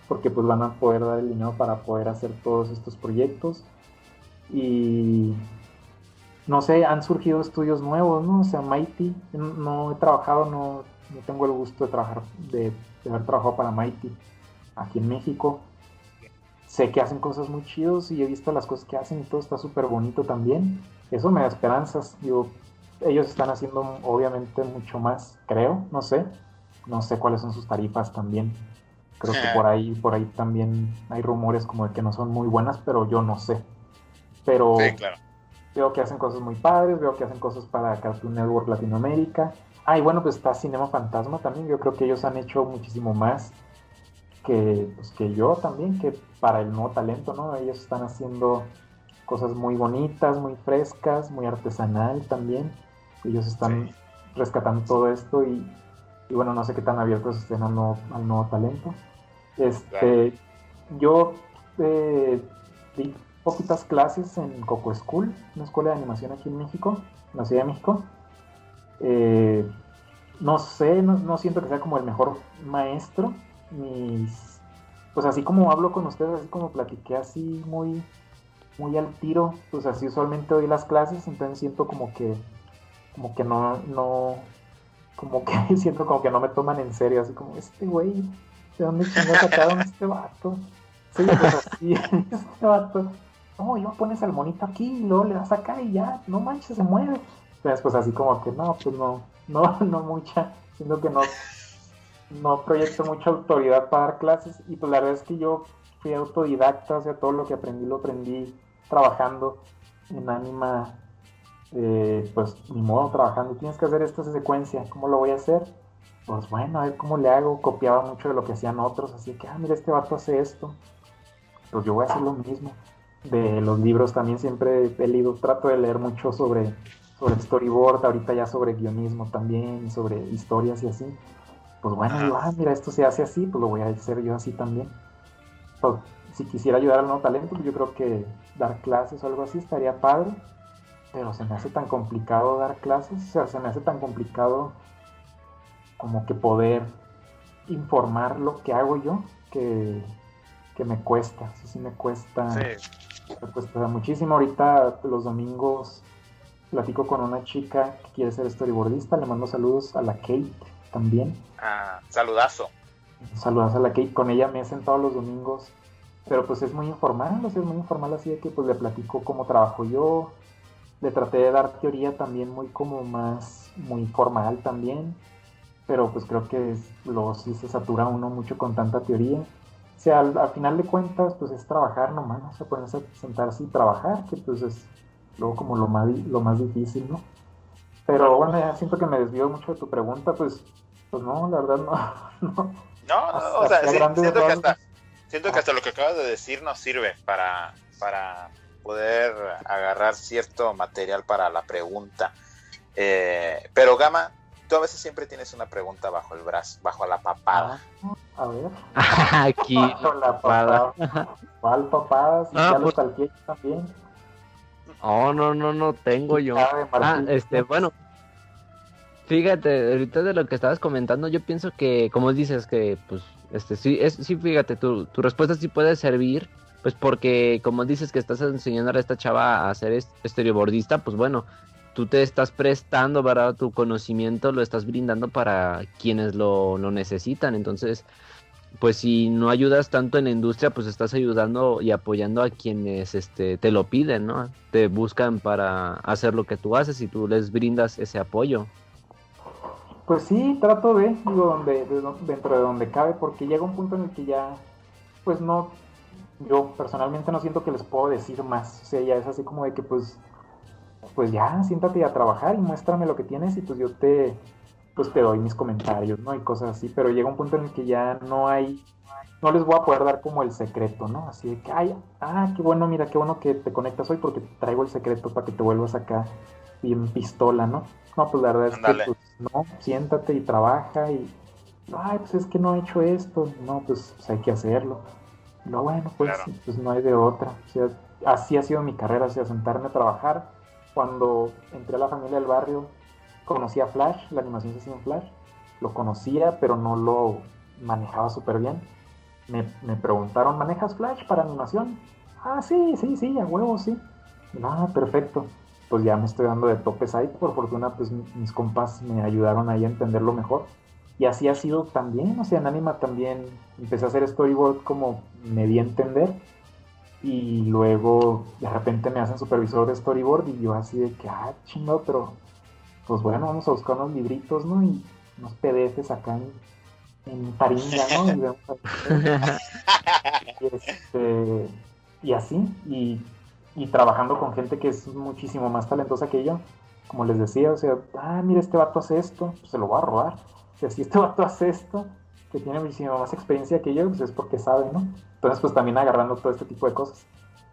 S5: porque pues van a poder dar el dinero para poder hacer todos estos proyectos. Y no sé, han surgido estudios nuevos, ¿no? O sea, Mighty, no he trabajado, no, no tengo el gusto de trabajar, de, de haber trabajado para Mighty aquí en México sé que hacen cosas muy chidos y he visto las cosas que hacen y todo está súper bonito también. Eso me da esperanzas. Digo, ellos están haciendo obviamente mucho más, creo, no sé. No sé cuáles son sus tarifas también. Creo que por ahí, por ahí también hay rumores como de que no son muy buenas, pero yo no sé. Pero veo que hacen cosas muy padres, veo que hacen cosas para Cartoon Network Latinoamérica. Ah, y bueno, pues está Cinema Fantasma también. Yo creo que ellos han hecho muchísimo más que, pues, que yo también, que para el nuevo talento, ¿no? Ellos están haciendo cosas muy bonitas, muy frescas, muy artesanal también. Ellos están rescatando todo esto y, bueno, no sé qué tan abiertos estén al nuevo, al nuevo talento. Este, Yo eh, di poquitas clases en Coco School, una escuela de animación aquí en México, en la Ciudad de México. Eh, no sé, no, siento que sea como el mejor maestro. Mis, pues así como hablo con ustedes, así como platiqué así muy, muy al tiro, pues así usualmente doy las clases, entonces siento como que, como que no, no, como que siento como que no me toman en serio, así como, este güey, ¿de dónde chingados sacaron este vato? Sí, pues así, este vato, no, yo pones al monito aquí y luego le das acá y ya, no manches, se mueve. Entonces, pues así como que no, pues no, no, no mucha, siento que no, no proyecto mucha autoridad para dar clases y pues la verdad es que yo fui autodidacta, o sea, todo lo que aprendí lo aprendí trabajando en Anima, eh, pues ni modo trabajando, tienes que hacer esta secuencia, ¿cómo lo voy a hacer? Pues bueno, a ver cómo le hago, copiaba mucho de lo que hacían otros, así que, ah, mira, este vato hace esto, pues yo voy a hacer lo mismo. De los libros también siempre he leído, trato de leer mucho sobre sobre storyboard, ahorita ya sobre guionismo también, sobre historias y así. Pues bueno, digo, ah, mira, esto se hace así, pues lo voy a hacer yo así también. Pues, si quisiera ayudar al nuevo talento, pues yo creo que dar clases o algo así estaría padre, pero se me hace tan complicado dar clases, o sea, se me hace tan complicado como que poder informar lo que hago yo, que, que me cuesta, sí, sí me cuesta, me cuesta muchísimo. Ahorita los domingos platico con una chica que quiere ser storyboardista, le mando saludos a la Kate también.
S3: Ah, saludazo.
S5: Saludazo a la Kate, con ella me hacen todos los domingos, pero pues es muy informal, es muy informal así de que pues le platico cómo trabajo yo, le traté de dar teoría también muy como más, muy formal también, pero pues creo que luego sí se satura uno mucho con tanta teoría. O sea, al, final de cuentas, pues es trabajar nomás, ¿no? se pueden sentarse y trabajar, que pues es luego como lo más, lo más difícil, ¿no? Pero bueno, ya siento que me desvío mucho de tu pregunta, pues, pues no, la verdad no.
S3: No, no, o sea, siento, que hasta, siento que hasta lo que acabas de decir nos sirve para, para poder agarrar cierto material para la pregunta. Eh, pero Gama, tú a veces siempre tienes una pregunta bajo el brazo, bajo la papada.
S5: Ah, a ver.
S4: Aquí.
S5: Bajo la papada. ¿Cuál papada? Si ah, ya pues... lo también.
S4: Oh, no, no, no tengo yo. Ah, este, bueno. Fíjate, ahorita de lo que estabas comentando, yo pienso que, como dices, que, pues, este, sí, es, sí, fíjate, tu, tu respuesta sí puede servir, pues, porque, como dices que estás enseñando a esta chava a ser estereobordista, pues, bueno, tú te estás prestando, ¿verdad? Tu conocimiento lo estás brindando para quienes lo, lo necesitan, entonces, pues si no ayudas tanto en la industria, pues estás ayudando y apoyando a quienes este, te lo piden, ¿no? Te buscan para hacer lo que tú haces y tú les brindas ese apoyo.
S5: Pues sí, trato de, digo, donde, dentro de donde cabe, porque llega un punto en el que ya, pues no, yo personalmente no siento que les puedo decir más, o sea, ya es así como de que pues, pues ya, siéntate a trabajar y muéstrame lo que tienes y pues yo te, pues te doy mis comentarios, ¿no? Y cosas así, pero llega un punto en el que ya no hay, no les voy a poder dar como el secreto, ¿no? Así de que, ay, ah, qué bueno, mira, qué bueno que te conectas hoy porque traigo el secreto para que te vuelvas acá bien pistola, ¿no? No, pues la verdad es que, pues, no, siéntate y trabaja y, ay, pues es que no he hecho esto, no, pues, pues hay que hacerlo. No, bueno, pues, pues no hay de otra. O sea, así ha sido mi carrera, o sea, sentarme a trabajar. Cuando entré a la familia del barrio, conocía Flash, la animación se hacía en Flash, lo conocía, pero no lo manejaba súper bien. Me, preguntaron, ¿manejas Flash para animación? Ah, sí, sí, sí, a huevo, sí. Ah, perfecto. Pues ya me estoy dando de topes ahí. Por fortuna, pues mis compas me ayudaron ahí a entenderlo mejor. Y así ha sido también, o sea, en Anima también empecé a hacer storyboard como me di a entender. Y luego de repente me hacen supervisor de storyboard y yo así de que, ah, chingado, pero pues bueno, vamos a buscar unos libritos, ¿no? Y unos PDFs acá en, en Taringa, ¿no? Y, vamos y, este, y así, y, y, trabajando con gente que es muchísimo más talentosa que yo, como les decía, o sea, ah, mira, este vato hace esto, pues se lo voy a robar. O sea, si este vato hace esto, que tiene muchísima más experiencia que yo, pues es porque sabe, ¿no? Entonces, pues también agarrando todo este tipo de cosas.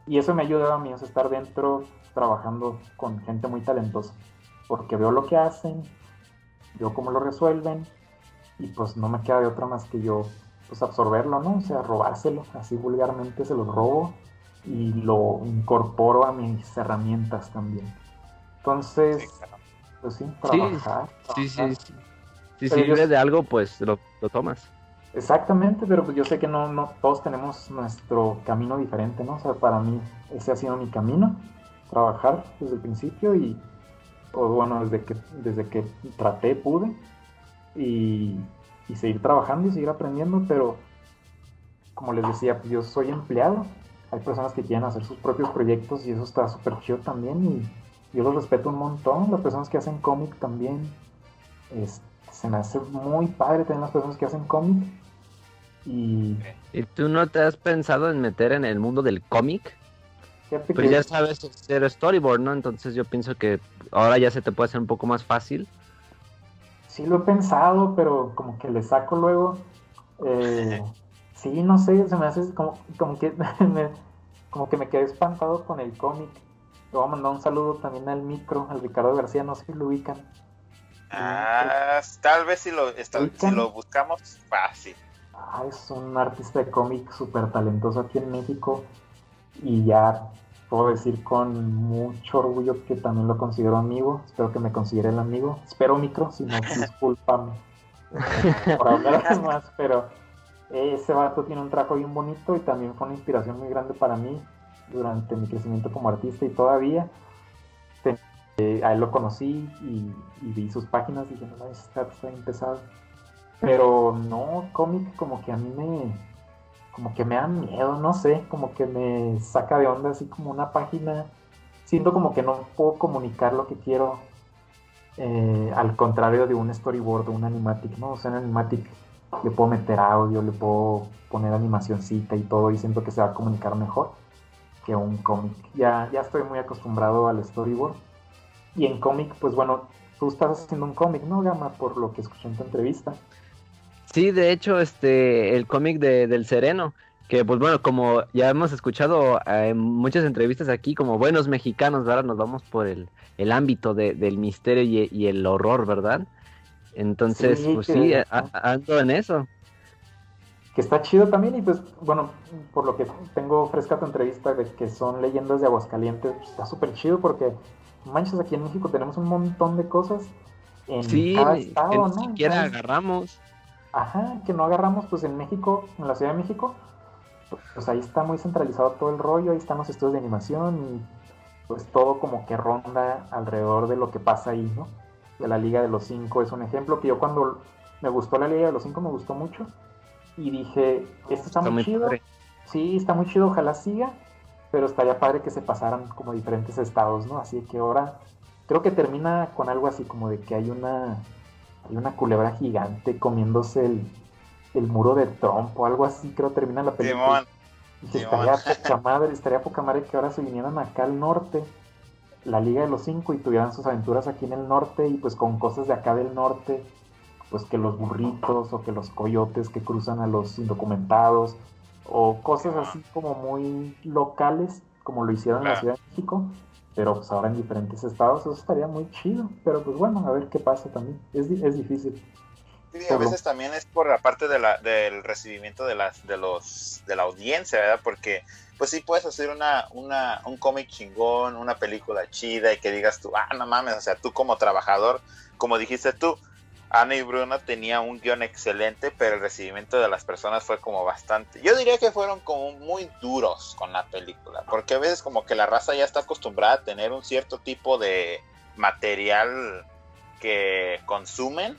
S5: Y eso me ha ayudado a mí, a estar dentro trabajando con gente muy talentosa, porque veo lo que hacen, veo cómo lo resuelven, y pues no me queda de otra más que yo, pues absorberlo, ¿no? O sea, robárselo, así vulgarmente se lo robo y lo incorporo a mis herramientas también. Entonces, pues sí, trabajar.
S4: Sí, sí, sí. Si sirve de algo, pues lo, tomas.
S5: Exactamente, pero pues yo sé que no, no todos tenemos nuestro camino diferente, ¿no? O sea, para mí ese ha sido mi camino, trabajar desde el principio y, o bueno, desde que, desde que traté, pude, y, y seguir trabajando y seguir aprendiendo, pero como les decía, pues yo soy empleado, hay personas que quieren hacer sus propios proyectos y eso está súper chido también y yo los respeto un montón. Las personas que hacen cómic también. se me hace muy padre tener las personas que hacen cómic. Y...
S4: ¿Y tú no te has pensado en meter en el mundo del cómic? Pues ya sabes hacer storyboard, ¿no? Entonces yo pienso que ahora ya se te puede hacer un poco más fácil.
S5: Sí lo he pensado, pero como que le saco luego. Eh, sí, no sé, se me hace como, como que me, como que me quedé espantado con el cómic. Le voy a mandar un saludo también al micro, al Ricardo García, no sé si lo ubican.
S3: Ah, tal vez si lo, si lo buscamos, fácil.
S5: Ah, es un artista de cómic súper talentoso aquí en México y ya puedo decir con mucho orgullo que también lo considero amigo. Espero que me considere el amigo. Espero micro, si no, discúlpame por hablar más, pero ese vato tiene un trajo bien bonito y también fue una inspiración muy grande para mí durante mi crecimiento como artista y todavía. Eh, a él lo conocí y, vi sus páginas y dije, no, está, está empezado. Pero no, cómic como que a mí me, como que me da miedo, no sé, como que me saca de onda así como una página. Siento como que no puedo comunicar lo que quiero eh, al contrario de un storyboard o un animatic, ¿no? O sea, en animatic le puedo meter audio, le puedo poner animacioncita y todo y siento que se va a comunicar mejor que un cómic. Ya, ya estoy muy acostumbrado al storyboard. Y en cómic, pues bueno, tú estás haciendo un cómic, ¿no, Gama? Por lo que escuché en tu entrevista.
S4: Sí, de hecho, este, el cómic de, del Sereno, que pues bueno, como ya hemos escuchado eh, en muchas entrevistas aquí, como buenos mexicanos, ahora nos vamos por el, el ámbito del misterio y, el horror, ¿verdad? Entonces, pues sí, ando en eso
S5: que está chido también y pues bueno, por lo que tengo fresca tu entrevista de que son leyendas de Aguascalientes, pues, está súper chido porque manches aquí en México tenemos un montón de cosas
S4: en sí, cada estado, que ¿no? siquiera agarramos.
S5: Ajá, que no agarramos pues en México, en la Ciudad de México, pues ahí está muy centralizado todo el rollo, ahí están los estudios de animación y pues todo como que ronda alrededor de lo que pasa ahí, ¿no? De la Liga de los Cinco es un ejemplo que yo cuando me gustó la Liga de los Cinco me gustó mucho y dije, esto está, muy, chido. Sí, está muy chido, ojalá siga, pero estaría padre que se pasaran como diferentes estados, ¿no? Así que ahora creo que termina con algo así como de que hay una hay una culebra gigante comiéndose el, el muro de Trump o algo así, creo que termina la película. y estaría poca madre, estaría poca madre que ahora se vinieran acá al norte, la Liga de los Cinco, y tuvieran sus aventuras aquí en el norte y pues con cosas de acá del norte pues que los burritos o que los coyotes que cruzan a los indocumentados o cosas así como muy locales como lo hicieron en la Ciudad de México pero pues ahora en diferentes estados eso estaría muy chido pero pues bueno a ver qué pasa también es, es difícil
S3: Sí, a veces también es por la parte de la, del recibimiento de las de los de la audiencia, ¿verdad? Porque pues sí puedes hacer una, una un cómic chingón, una película chida y que digas tú, ah, no mames, o sea, tú como trabajador, como dijiste tú, Ana y Bruno tenía un guion excelente, pero el recibimiento de las personas fue como bastante. Yo diría que fueron como muy duros con la película, porque a veces como que la raza ya está acostumbrada a tener un cierto tipo de material que consumen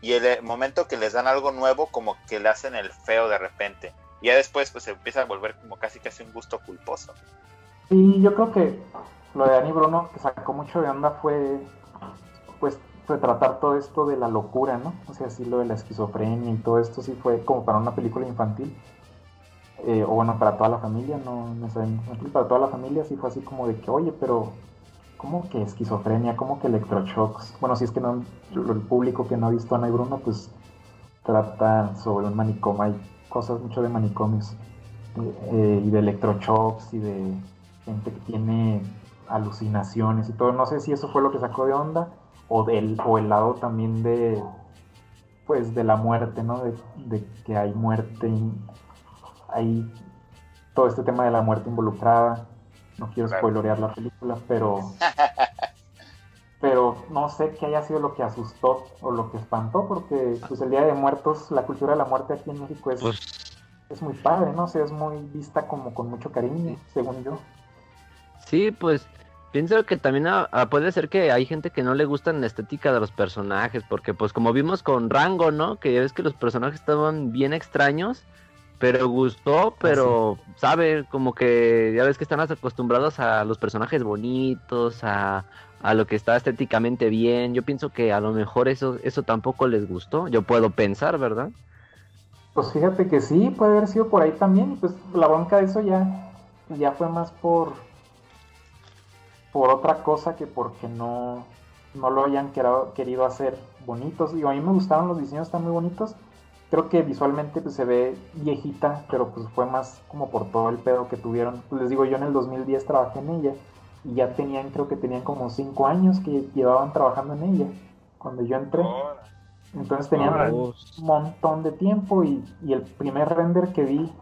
S3: y el momento que les dan algo nuevo como que le hacen el feo de repente. Y ya después pues se empieza a volver como casi casi un gusto culposo.
S5: Y yo creo que lo de Ani Bruno que sacó mucho de onda fue pues retratar todo esto de la locura, ¿no? O sea, sí lo de la esquizofrenia y todo esto sí fue como para una película infantil. Eh, o bueno, para toda la familia, no necesariamente infantil, para toda la familia sí fue así como de que, oye, pero como que esquizofrenia, como que electroshocks. Bueno, si es que no, el público que no ha visto a Ana y Bruno, pues trata sobre un manicomio, hay cosas mucho de manicomios eh, y de electroshocks y de gente que tiene alucinaciones y todo. No sé si eso fue lo que sacó de onda o del o el lado también de pues de la muerte, ¿no? De, que hay muerte, hay todo este tema de la muerte involucrada. No quiero spoilorear la película, pero pero no sé qué haya sido lo que asustó o lo que espantó, porque pues el Día de Muertos, la cultura de la muerte aquí en México es, pues es muy padre, ¿no? O es muy vista como con mucho cariño, según yo.
S4: Sí, pues pienso que también ah, ah, puede ser que hay gente que no le gusta la estética de los personajes, porque pues como vimos con Rango, ¿no? Que ya ves que los personajes estaban bien extraños, pero gustó, ah, pero sabe, como que ya ves que están acostumbrados a los personajes bonitos, a, a lo que está estéticamente bien. Yo pienso que a lo mejor eso, eso tampoco les gustó, yo puedo pensar, ¿verdad?
S5: Pues fíjate que sí, puede haber sido por ahí también, pues la bronca de eso ya, ya fue más por por otra cosa que porque no, no lo hayan querido hacer bonitos. Digo, a mí me gustaron los diseños, están muy bonitos. Creo que visualmente pues, se ve viejita, pero pues fue más como por todo el pedo que tuvieron. Pues, les digo, yo en el 2010 trabajé en ella y ya tenían, creo que tenían como 5 años que llevaban trabajando en ella cuando yo entré. Entonces tenían un montón de tiempo y, y, el primer render que vi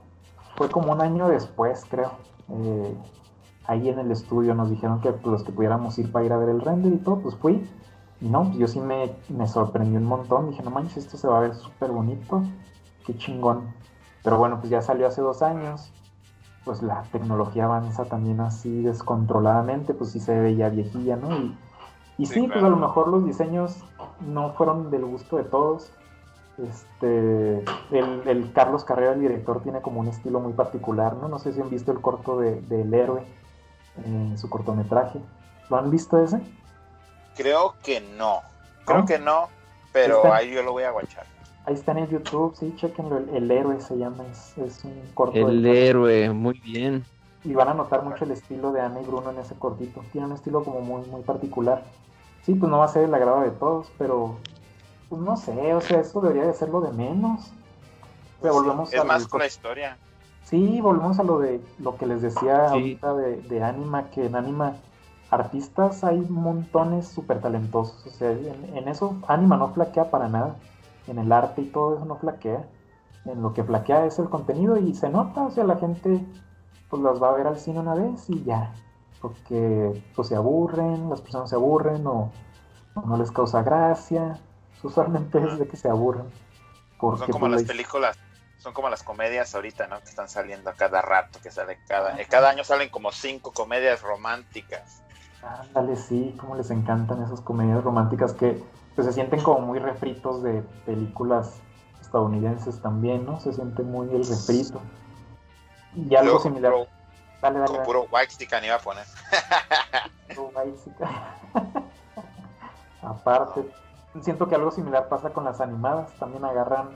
S5: fue como un año después, creo. Eh, ahí en el estudio nos dijeron que pues, los que pudiéramos ir para ir a ver el render y todo, pues fui. Y no, pues yo sí me, me sorprendió un montón. Dije, no manches, esto se va a ver súper bonito. Qué chingón. Pero bueno, pues ya salió hace dos años. Pues la tecnología avanza también así descontroladamente. Pues sí se ve ya viejilla, ¿no? Y, y sí, pues a lo mejor los diseños no fueron del gusto de todos. Este, el, el, Carlos Carrera, el director, tiene como un estilo muy particular, ¿no? No sé si han visto el corto de, del héroe en su cortometraje. ¿Lo han visto ese?
S3: Creo que no. Creo que no, pero ahí yo lo voy a guachar.
S5: Ahí está en YouTube, sí, chequenlo. El, héroe se llama, es, un corto.
S4: El héroe, muy bien.
S5: Y van a notar mucho el estilo de Ana y Bruno en ese cortito. Tiene un estilo como muy, muy particular. Sí, pues no va a ser el agrado de todos, pero pues no sé, o sea, esto debería de ser lo de menos.
S3: Pero volvemos es más con la historia.
S5: Sí, volvemos a lo de lo que les decía ahorita de, de Anima, que en Anima artistas hay montones súper talentosos. O sea, en, eso Anima no flaquea para nada. En el arte y todo eso no flaquea. En lo que flaquea es el contenido y se nota, o sea, la gente pues las va a ver al cine una vez y ya. Porque pues se aburren, las personas se aburren o, no les causa gracia. Usualmente es de que se aburren.
S3: Porque, Son como pues, las películas son como las comedias ahorita, ¿no? Que están saliendo a cada rato, que sale cada, eh, cada año salen como cinco comedias románticas.
S5: Ándale, sí, como les encantan esas comedias románticas que pues, se sienten como muy refritos de películas estadounidenses también, ¿no? Se siente muy el refrito. Y algo similar.
S3: Puro, dale, dale, con puro iba a poner.
S5: Puro Aparte, siento que algo similar pasa con las animadas. También agarran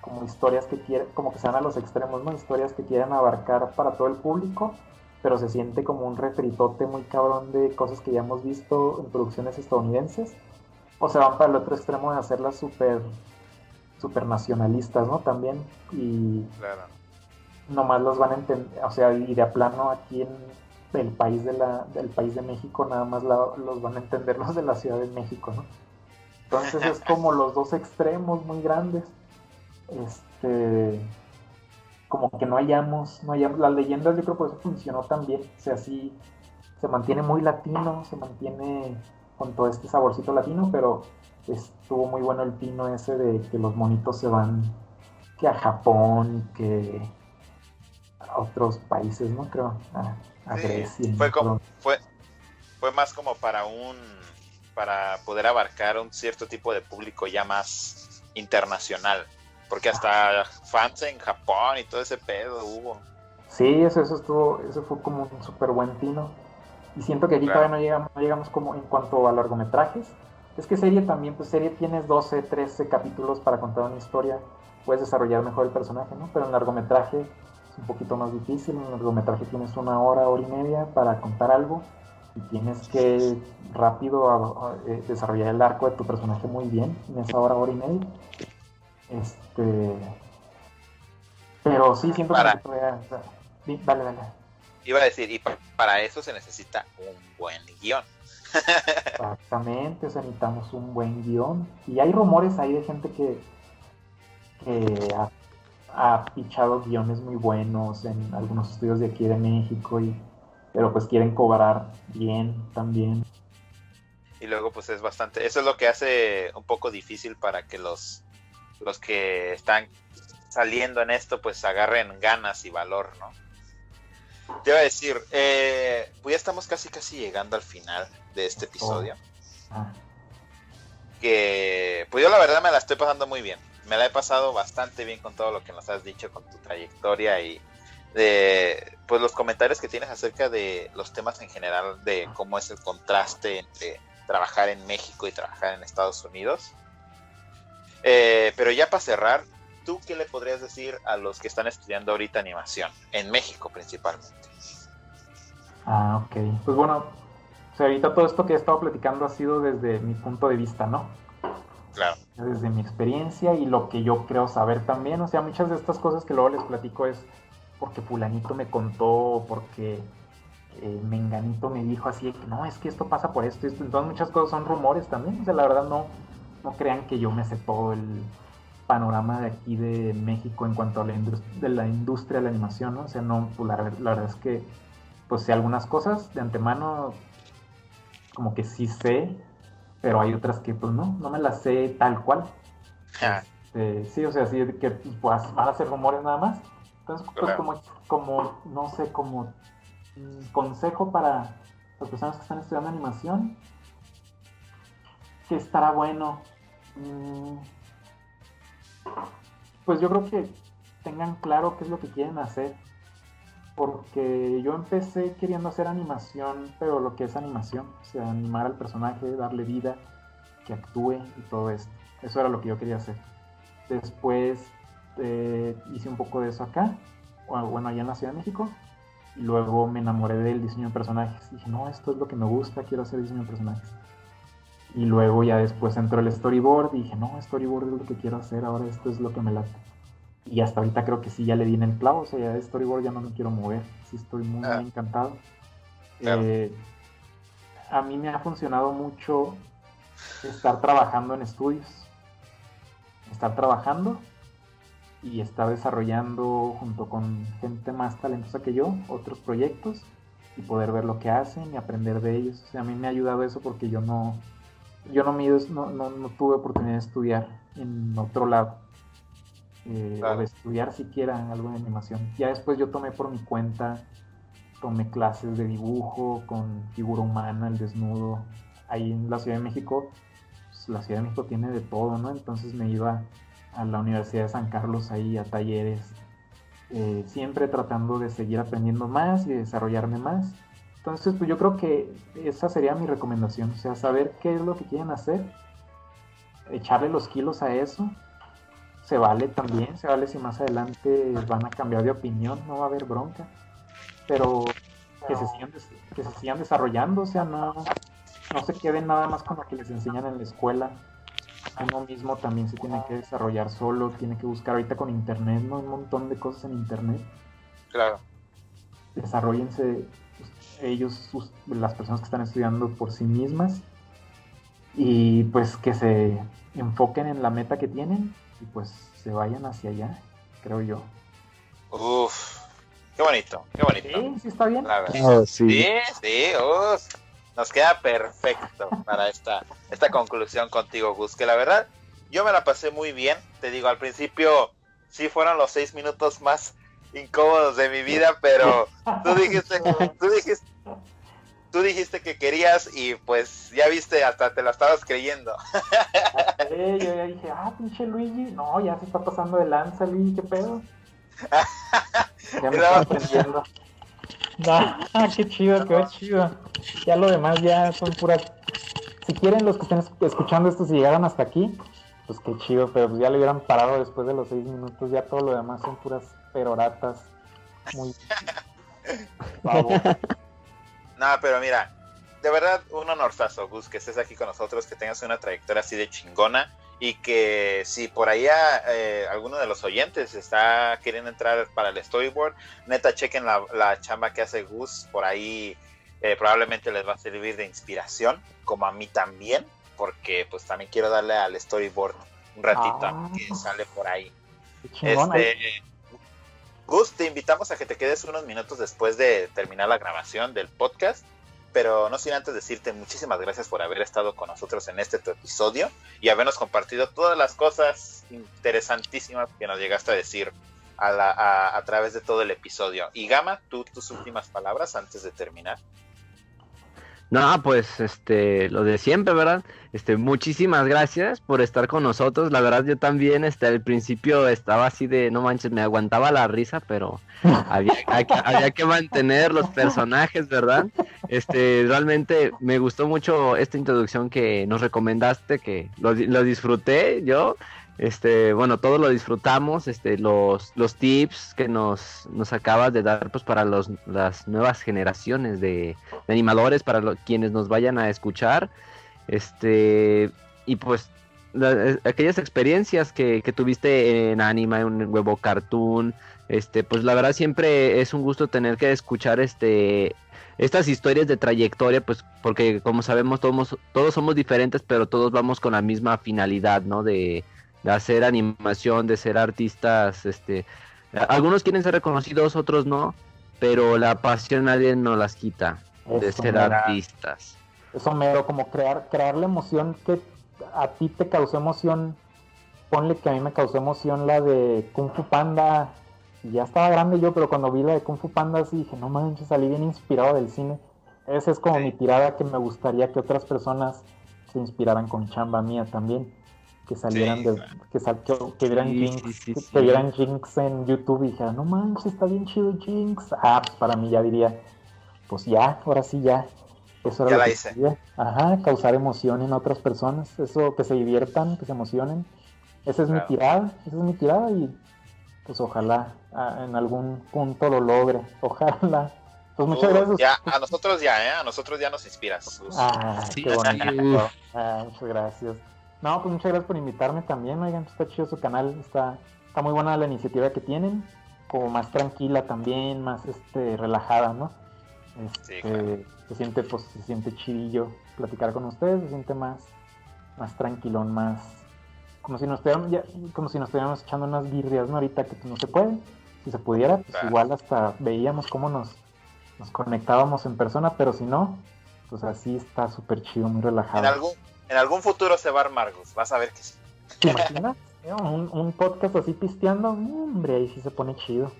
S5: como historias que quieren, como que sean a los extremos, ¿no? Historias que quieren abarcar para todo el público, pero se siente como un refritote muy cabrón de cosas que ya hemos visto en producciones estadounidenses. O se van para el otro extremo de hacerlas súper super nacionalistas, ¿no? También. Y claro. nomás los van a entender, o sea, y de a plano aquí en el país de la, del país de México, nada más los van a entender los de la Ciudad de México, ¿no? Entonces es como los dos extremos muy grandes este como que no hayamos, no hayamos, las leyendas yo creo que eso funcionó también, o sea, sí se mantiene muy latino, se mantiene con todo este saborcito latino, pero estuvo muy bueno el pino ese de que los monitos se van que a Japón, que a otros países, ¿no? Creo, a, Grecia.
S3: Fue, como, fue, fue más como para un, para poder abarcar un cierto tipo de público ya más internacional. Porque hasta fans en Japón y todo ese pedo hubo.
S5: Sí, eso, eso estuvo, eso fue como un súper buen tino. Y siento que aquí todavía no llegamos, no llegamos como en cuanto a largometrajes. Es que serie también, pues serie tienes 12, 13 capítulos para contar una historia. Puedes desarrollar mejor el personaje, ¿no? Pero en largometraje es un poquito más difícil. En largometraje tienes una hora, hora y media para contar algo. y tienes que rápido a- a- eh, desarrollar el arco de tu personaje muy bien en esa hora, hora y media. Este. Pero sí, siento
S3: Para-
S5: que todavía- o sea, sí, dale, dale.
S3: Iba a decir, y pa- para eso se necesita un buen guion.
S5: Exactamente, o sea, necesitamos un buen guion. Y hay rumores ahí de gente que, que ha, ha pichado guiones muy buenos en algunos estudios de aquí de México, y, pero pues quieren cobrar bien también.
S3: Y luego pues es bastante, eso es lo que hace un poco difícil para que los, los que están saliendo en esto pues agarren ganas y valor, ¿no? Te iba a decir, eh, pues ya estamos casi casi llegando al final de este episodio.
S5: Ah,
S3: Que pues yo la verdad me la estoy pasando muy bien. Me la he pasado bastante bien con todo lo que nos has dicho, con tu trayectoria y de pues los comentarios que tienes acerca de los temas en general, de cómo es el contraste entre trabajar en México y trabajar en Estados Unidos. Eh, pero ya para cerrar, ¿tú qué le podrías decir a los que están estudiando ahorita animación? En México principalmente.
S5: ah, ok. Pues bueno, o sea, ahorita todo esto que he estado platicando ha sido desde mi punto de vista, ¿no?
S3: Claro.
S5: desde mi experiencia y lo que yo creo saber también. O sea, muchas de estas cosas que luego les platico es porque fulanito me contó, o porque eh, menganito me dijo así, de que no, es que esto pasa por esto, y esto. Entonces muchas cosas son rumores también. O sea, la verdad no, no crean que yo me sé todo el panorama de aquí de México en cuanto a la, indus- de la industria de la animación, ¿no? O sea, no, pues la, la verdad es que, pues sé algunas cosas de antemano, como que sí sé, pero hay otras que pues no, no me las sé tal cual.
S3: Ja,
S5: Este, sí, o sea, sí, que pues, van a ser rumores nada más. Entonces, pues como, como, no sé, como mm, consejo para las personas que están estudiando animación, que estará bueno. Mm, Pues yo creo que tengan claro qué es lo que quieren hacer. Porque yo empecé queriendo hacer animación, pero lo que es animación, o sea, animar al personaje, darle vida, que actúe y todo esto. Eso era lo que yo quería hacer. Después eh, hice un poco de eso acá, bueno, allá en la Ciudad de México. Y luego me enamoré del diseño de personajes. Dije, no, esto es lo que me gusta, quiero hacer diseño de personajes. Y luego ya después entró el storyboard y dije, no, storyboard es lo que quiero hacer, ahora esto es lo que me late. Y hasta ahorita creo que sí, ya le di en el clavo, o sea, ya de storyboard ya no me quiero mover. Sí, estoy muy,
S3: Ah.
S5: muy encantado.
S3: Claro.
S5: Eh, a mí me ha funcionado mucho estar trabajando en estudios. Estar trabajando y estar desarrollando junto con gente más talentosa que yo otros proyectos y poder ver lo que hacen y aprender de ellos. O sea, a mí me ha ayudado eso porque yo no, yo no, me no, no, no tuve oportunidad de estudiar en otro lado. eh,
S3: Claro.
S5: O de estudiar siquiera algo de animación. Ya después yo tomé por mi cuenta, tomé clases de dibujo con figura humana, el desnudo. Ahí en la Ciudad de México, pues, la Ciudad de México tiene de todo, ¿no? Entonces me iba a la Universidad de San Carlos ahí a talleres, eh, siempre tratando de seguir aprendiendo más y desarrollarme más. Entonces, pues yo creo que esa sería mi recomendación, o sea, saber qué es lo que quieren hacer, echarle los kilos a eso, se vale también, se vale si más adelante van a cambiar de opinión, no va a haber bronca, pero que se sigan, des- que se sigan desarrollando, o sea, no, no se queden nada más con lo que les enseñan en la escuela, uno mismo también se tiene que desarrollar solo, tiene que buscar ahorita con internet, ¿no? Un montón de cosas en internet.
S3: claro.
S5: Desarrollense ellos, sus- las personas que están estudiando por sí mismas. Y pues que se enfoquen en la meta que tienen y pues se vayan hacia allá, creo yo.
S3: Uf, qué bonito, qué bonito.
S5: Sí, sí está bien.
S3: La verdad.
S4: Oh, sí.
S3: Sí, sí, uf. Nos queda perfecto para esta, esta conclusión contigo, Gus. Que la verdad, yo me la pasé muy bien. Te digo, al principio sí fueron los seis minutos más incómodos de mi vida, pero tú dijiste, tú dijiste, tú dijiste que querías y pues ya viste, hasta te la estabas creyendo.
S5: Yo ya dije, ah, pinche Luigi, no, ya se está pasando de lanza, Luigi, qué pedo. Ya me está aprendiendo. Ah, qué chido, qué chido. Ya lo demás ya son puras. Si quieren los que estén es- escuchando esto, si llegaron hasta aquí, pues qué chido, pero pues ya le hubieran parado después de los seis minutos, ya todo lo demás son puras peroratas. Muy.
S3: No, pero mira, de verdad, un honorazo, Gus, que estés aquí con nosotros, que tengas una trayectoria así de chingona y que si por allá eh, alguno de los oyentes está queriendo entrar para el storyboard, neta, chequen la, chamba que hace Gus, por ahí eh, probablemente les va a servir de inspiración, como a mí también, porque pues también quiero darle al storyboard un ratito ah. que sale por ahí. Este, Gus, te invitamos a que te quedes unos minutos después de terminar la grabación del podcast pero no sin antes decirte muchísimas gracias por haber estado con nosotros en este episodio y habernos compartido todas las cosas interesantísimas que nos llegaste a decir a, a través de todo el episodio. Y Gama, tú tus últimas palabras antes de terminar.
S4: No, pues este, lo de siempre, ¿verdad? Este, muchísimas gracias por estar con nosotros. La verdad, yo también, este, al principio estaba así de, no manches, me aguantaba la risa, pero había, había que mantener los personajes, ¿verdad? Este, realmente me gustó mucho esta introducción que nos recomendaste, que lo, lo disfruté yo. Este, bueno, todos lo disfrutamos, este, los, los tips que nos, acabas de dar pues para los, las nuevas generaciones de, animadores, para quienes nos vayan a escuchar, este, y pues aquellas experiencias que, que, tuviste en Anima, en un huevo cartoon, este, pues la verdad siempre es un gusto tener que escuchar este estas historias de trayectoria, pues porque como sabemos todos, todos somos diferentes, pero todos vamos con la misma finalidad, ¿no? De, de hacer animación, de ser artistas, este, algunos quieren ser reconocidos, otros no, pero la pasión nadie nos las quita de ser artistas.
S5: Eso mero, como crear, crear la emoción que a ti te causó emoción, ponle que a mí me causó emoción la de Kung Fu Panda, ya estaba grande yo, pero cuando vi la de Kung Fu Panda así dije, no manches, salí bien inspirado del cine. Esa es como mi tirada que me gustaría que otras personas se inspiraran con chamba mía también que salieran de, que, que, vieran Jinx, que, vieran Jinx en YouTube y dijeran, no manches, está bien chido Jinx. Ah, pues para mí ya diría, pues ya, ahora sí ya. Eso era
S3: ya la hice.
S5: Ajá, causar emoción en otras personas, eso, que se diviertan, que se emocionen. Esa es mi tirada, esa es mi tirada y pues ojalá ah, en algún punto lo logre, ojalá. Pues muchas gracias.
S3: Ya, a nosotros ya, ¿eh? A nosotros ya nos inspiras.
S5: Ah, qué bonito. Ah, muchas gracias. No, pues muchas gracias por invitarme también, oigan, está chido su canal, está, está muy buena la iniciativa que tienen, como más tranquila también, más este relajada, ¿no? Este, se siente, pues, se siente chidillo platicar con ustedes, se siente más, más tranquilón, más como si nos estuviéramos, ya, como si nos estuviéramos echando unas birrias, ¿no? Ahorita que no se puede. Si se pudiera, pues igual hasta veíamos cómo nos, nos conectábamos en persona, pero si no, pues así está súper chido, muy relajado.
S3: En algún, en algún futuro se va a armar, Vas a ver que sí.
S5: ¿Te imaginas? un, un, podcast así pisteando, hombre, ahí sí se pone chido.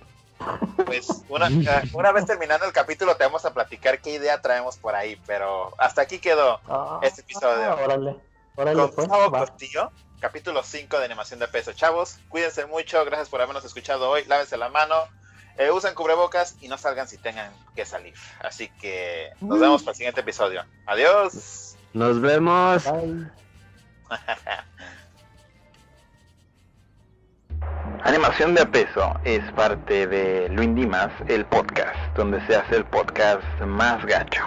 S3: Pues una, una, vez terminando el capítulo te vamos a platicar qué idea traemos por ahí, pero hasta aquí quedó ah, este episodio.
S5: órale, órale,
S3: Con pues, capítulo 5 de animación de peso. Chavos, cuídense mucho, gracias por habernos escuchado hoy, lávense la mano, eh, usen cubrebocas y no salgan si tengan que salir. Así que nos vemos para el siguiente episodio. Adiós.
S4: Nos vemos.
S1: Animación de peso es parte de Luis Dimas, el podcast, donde se hace el podcast más gacho.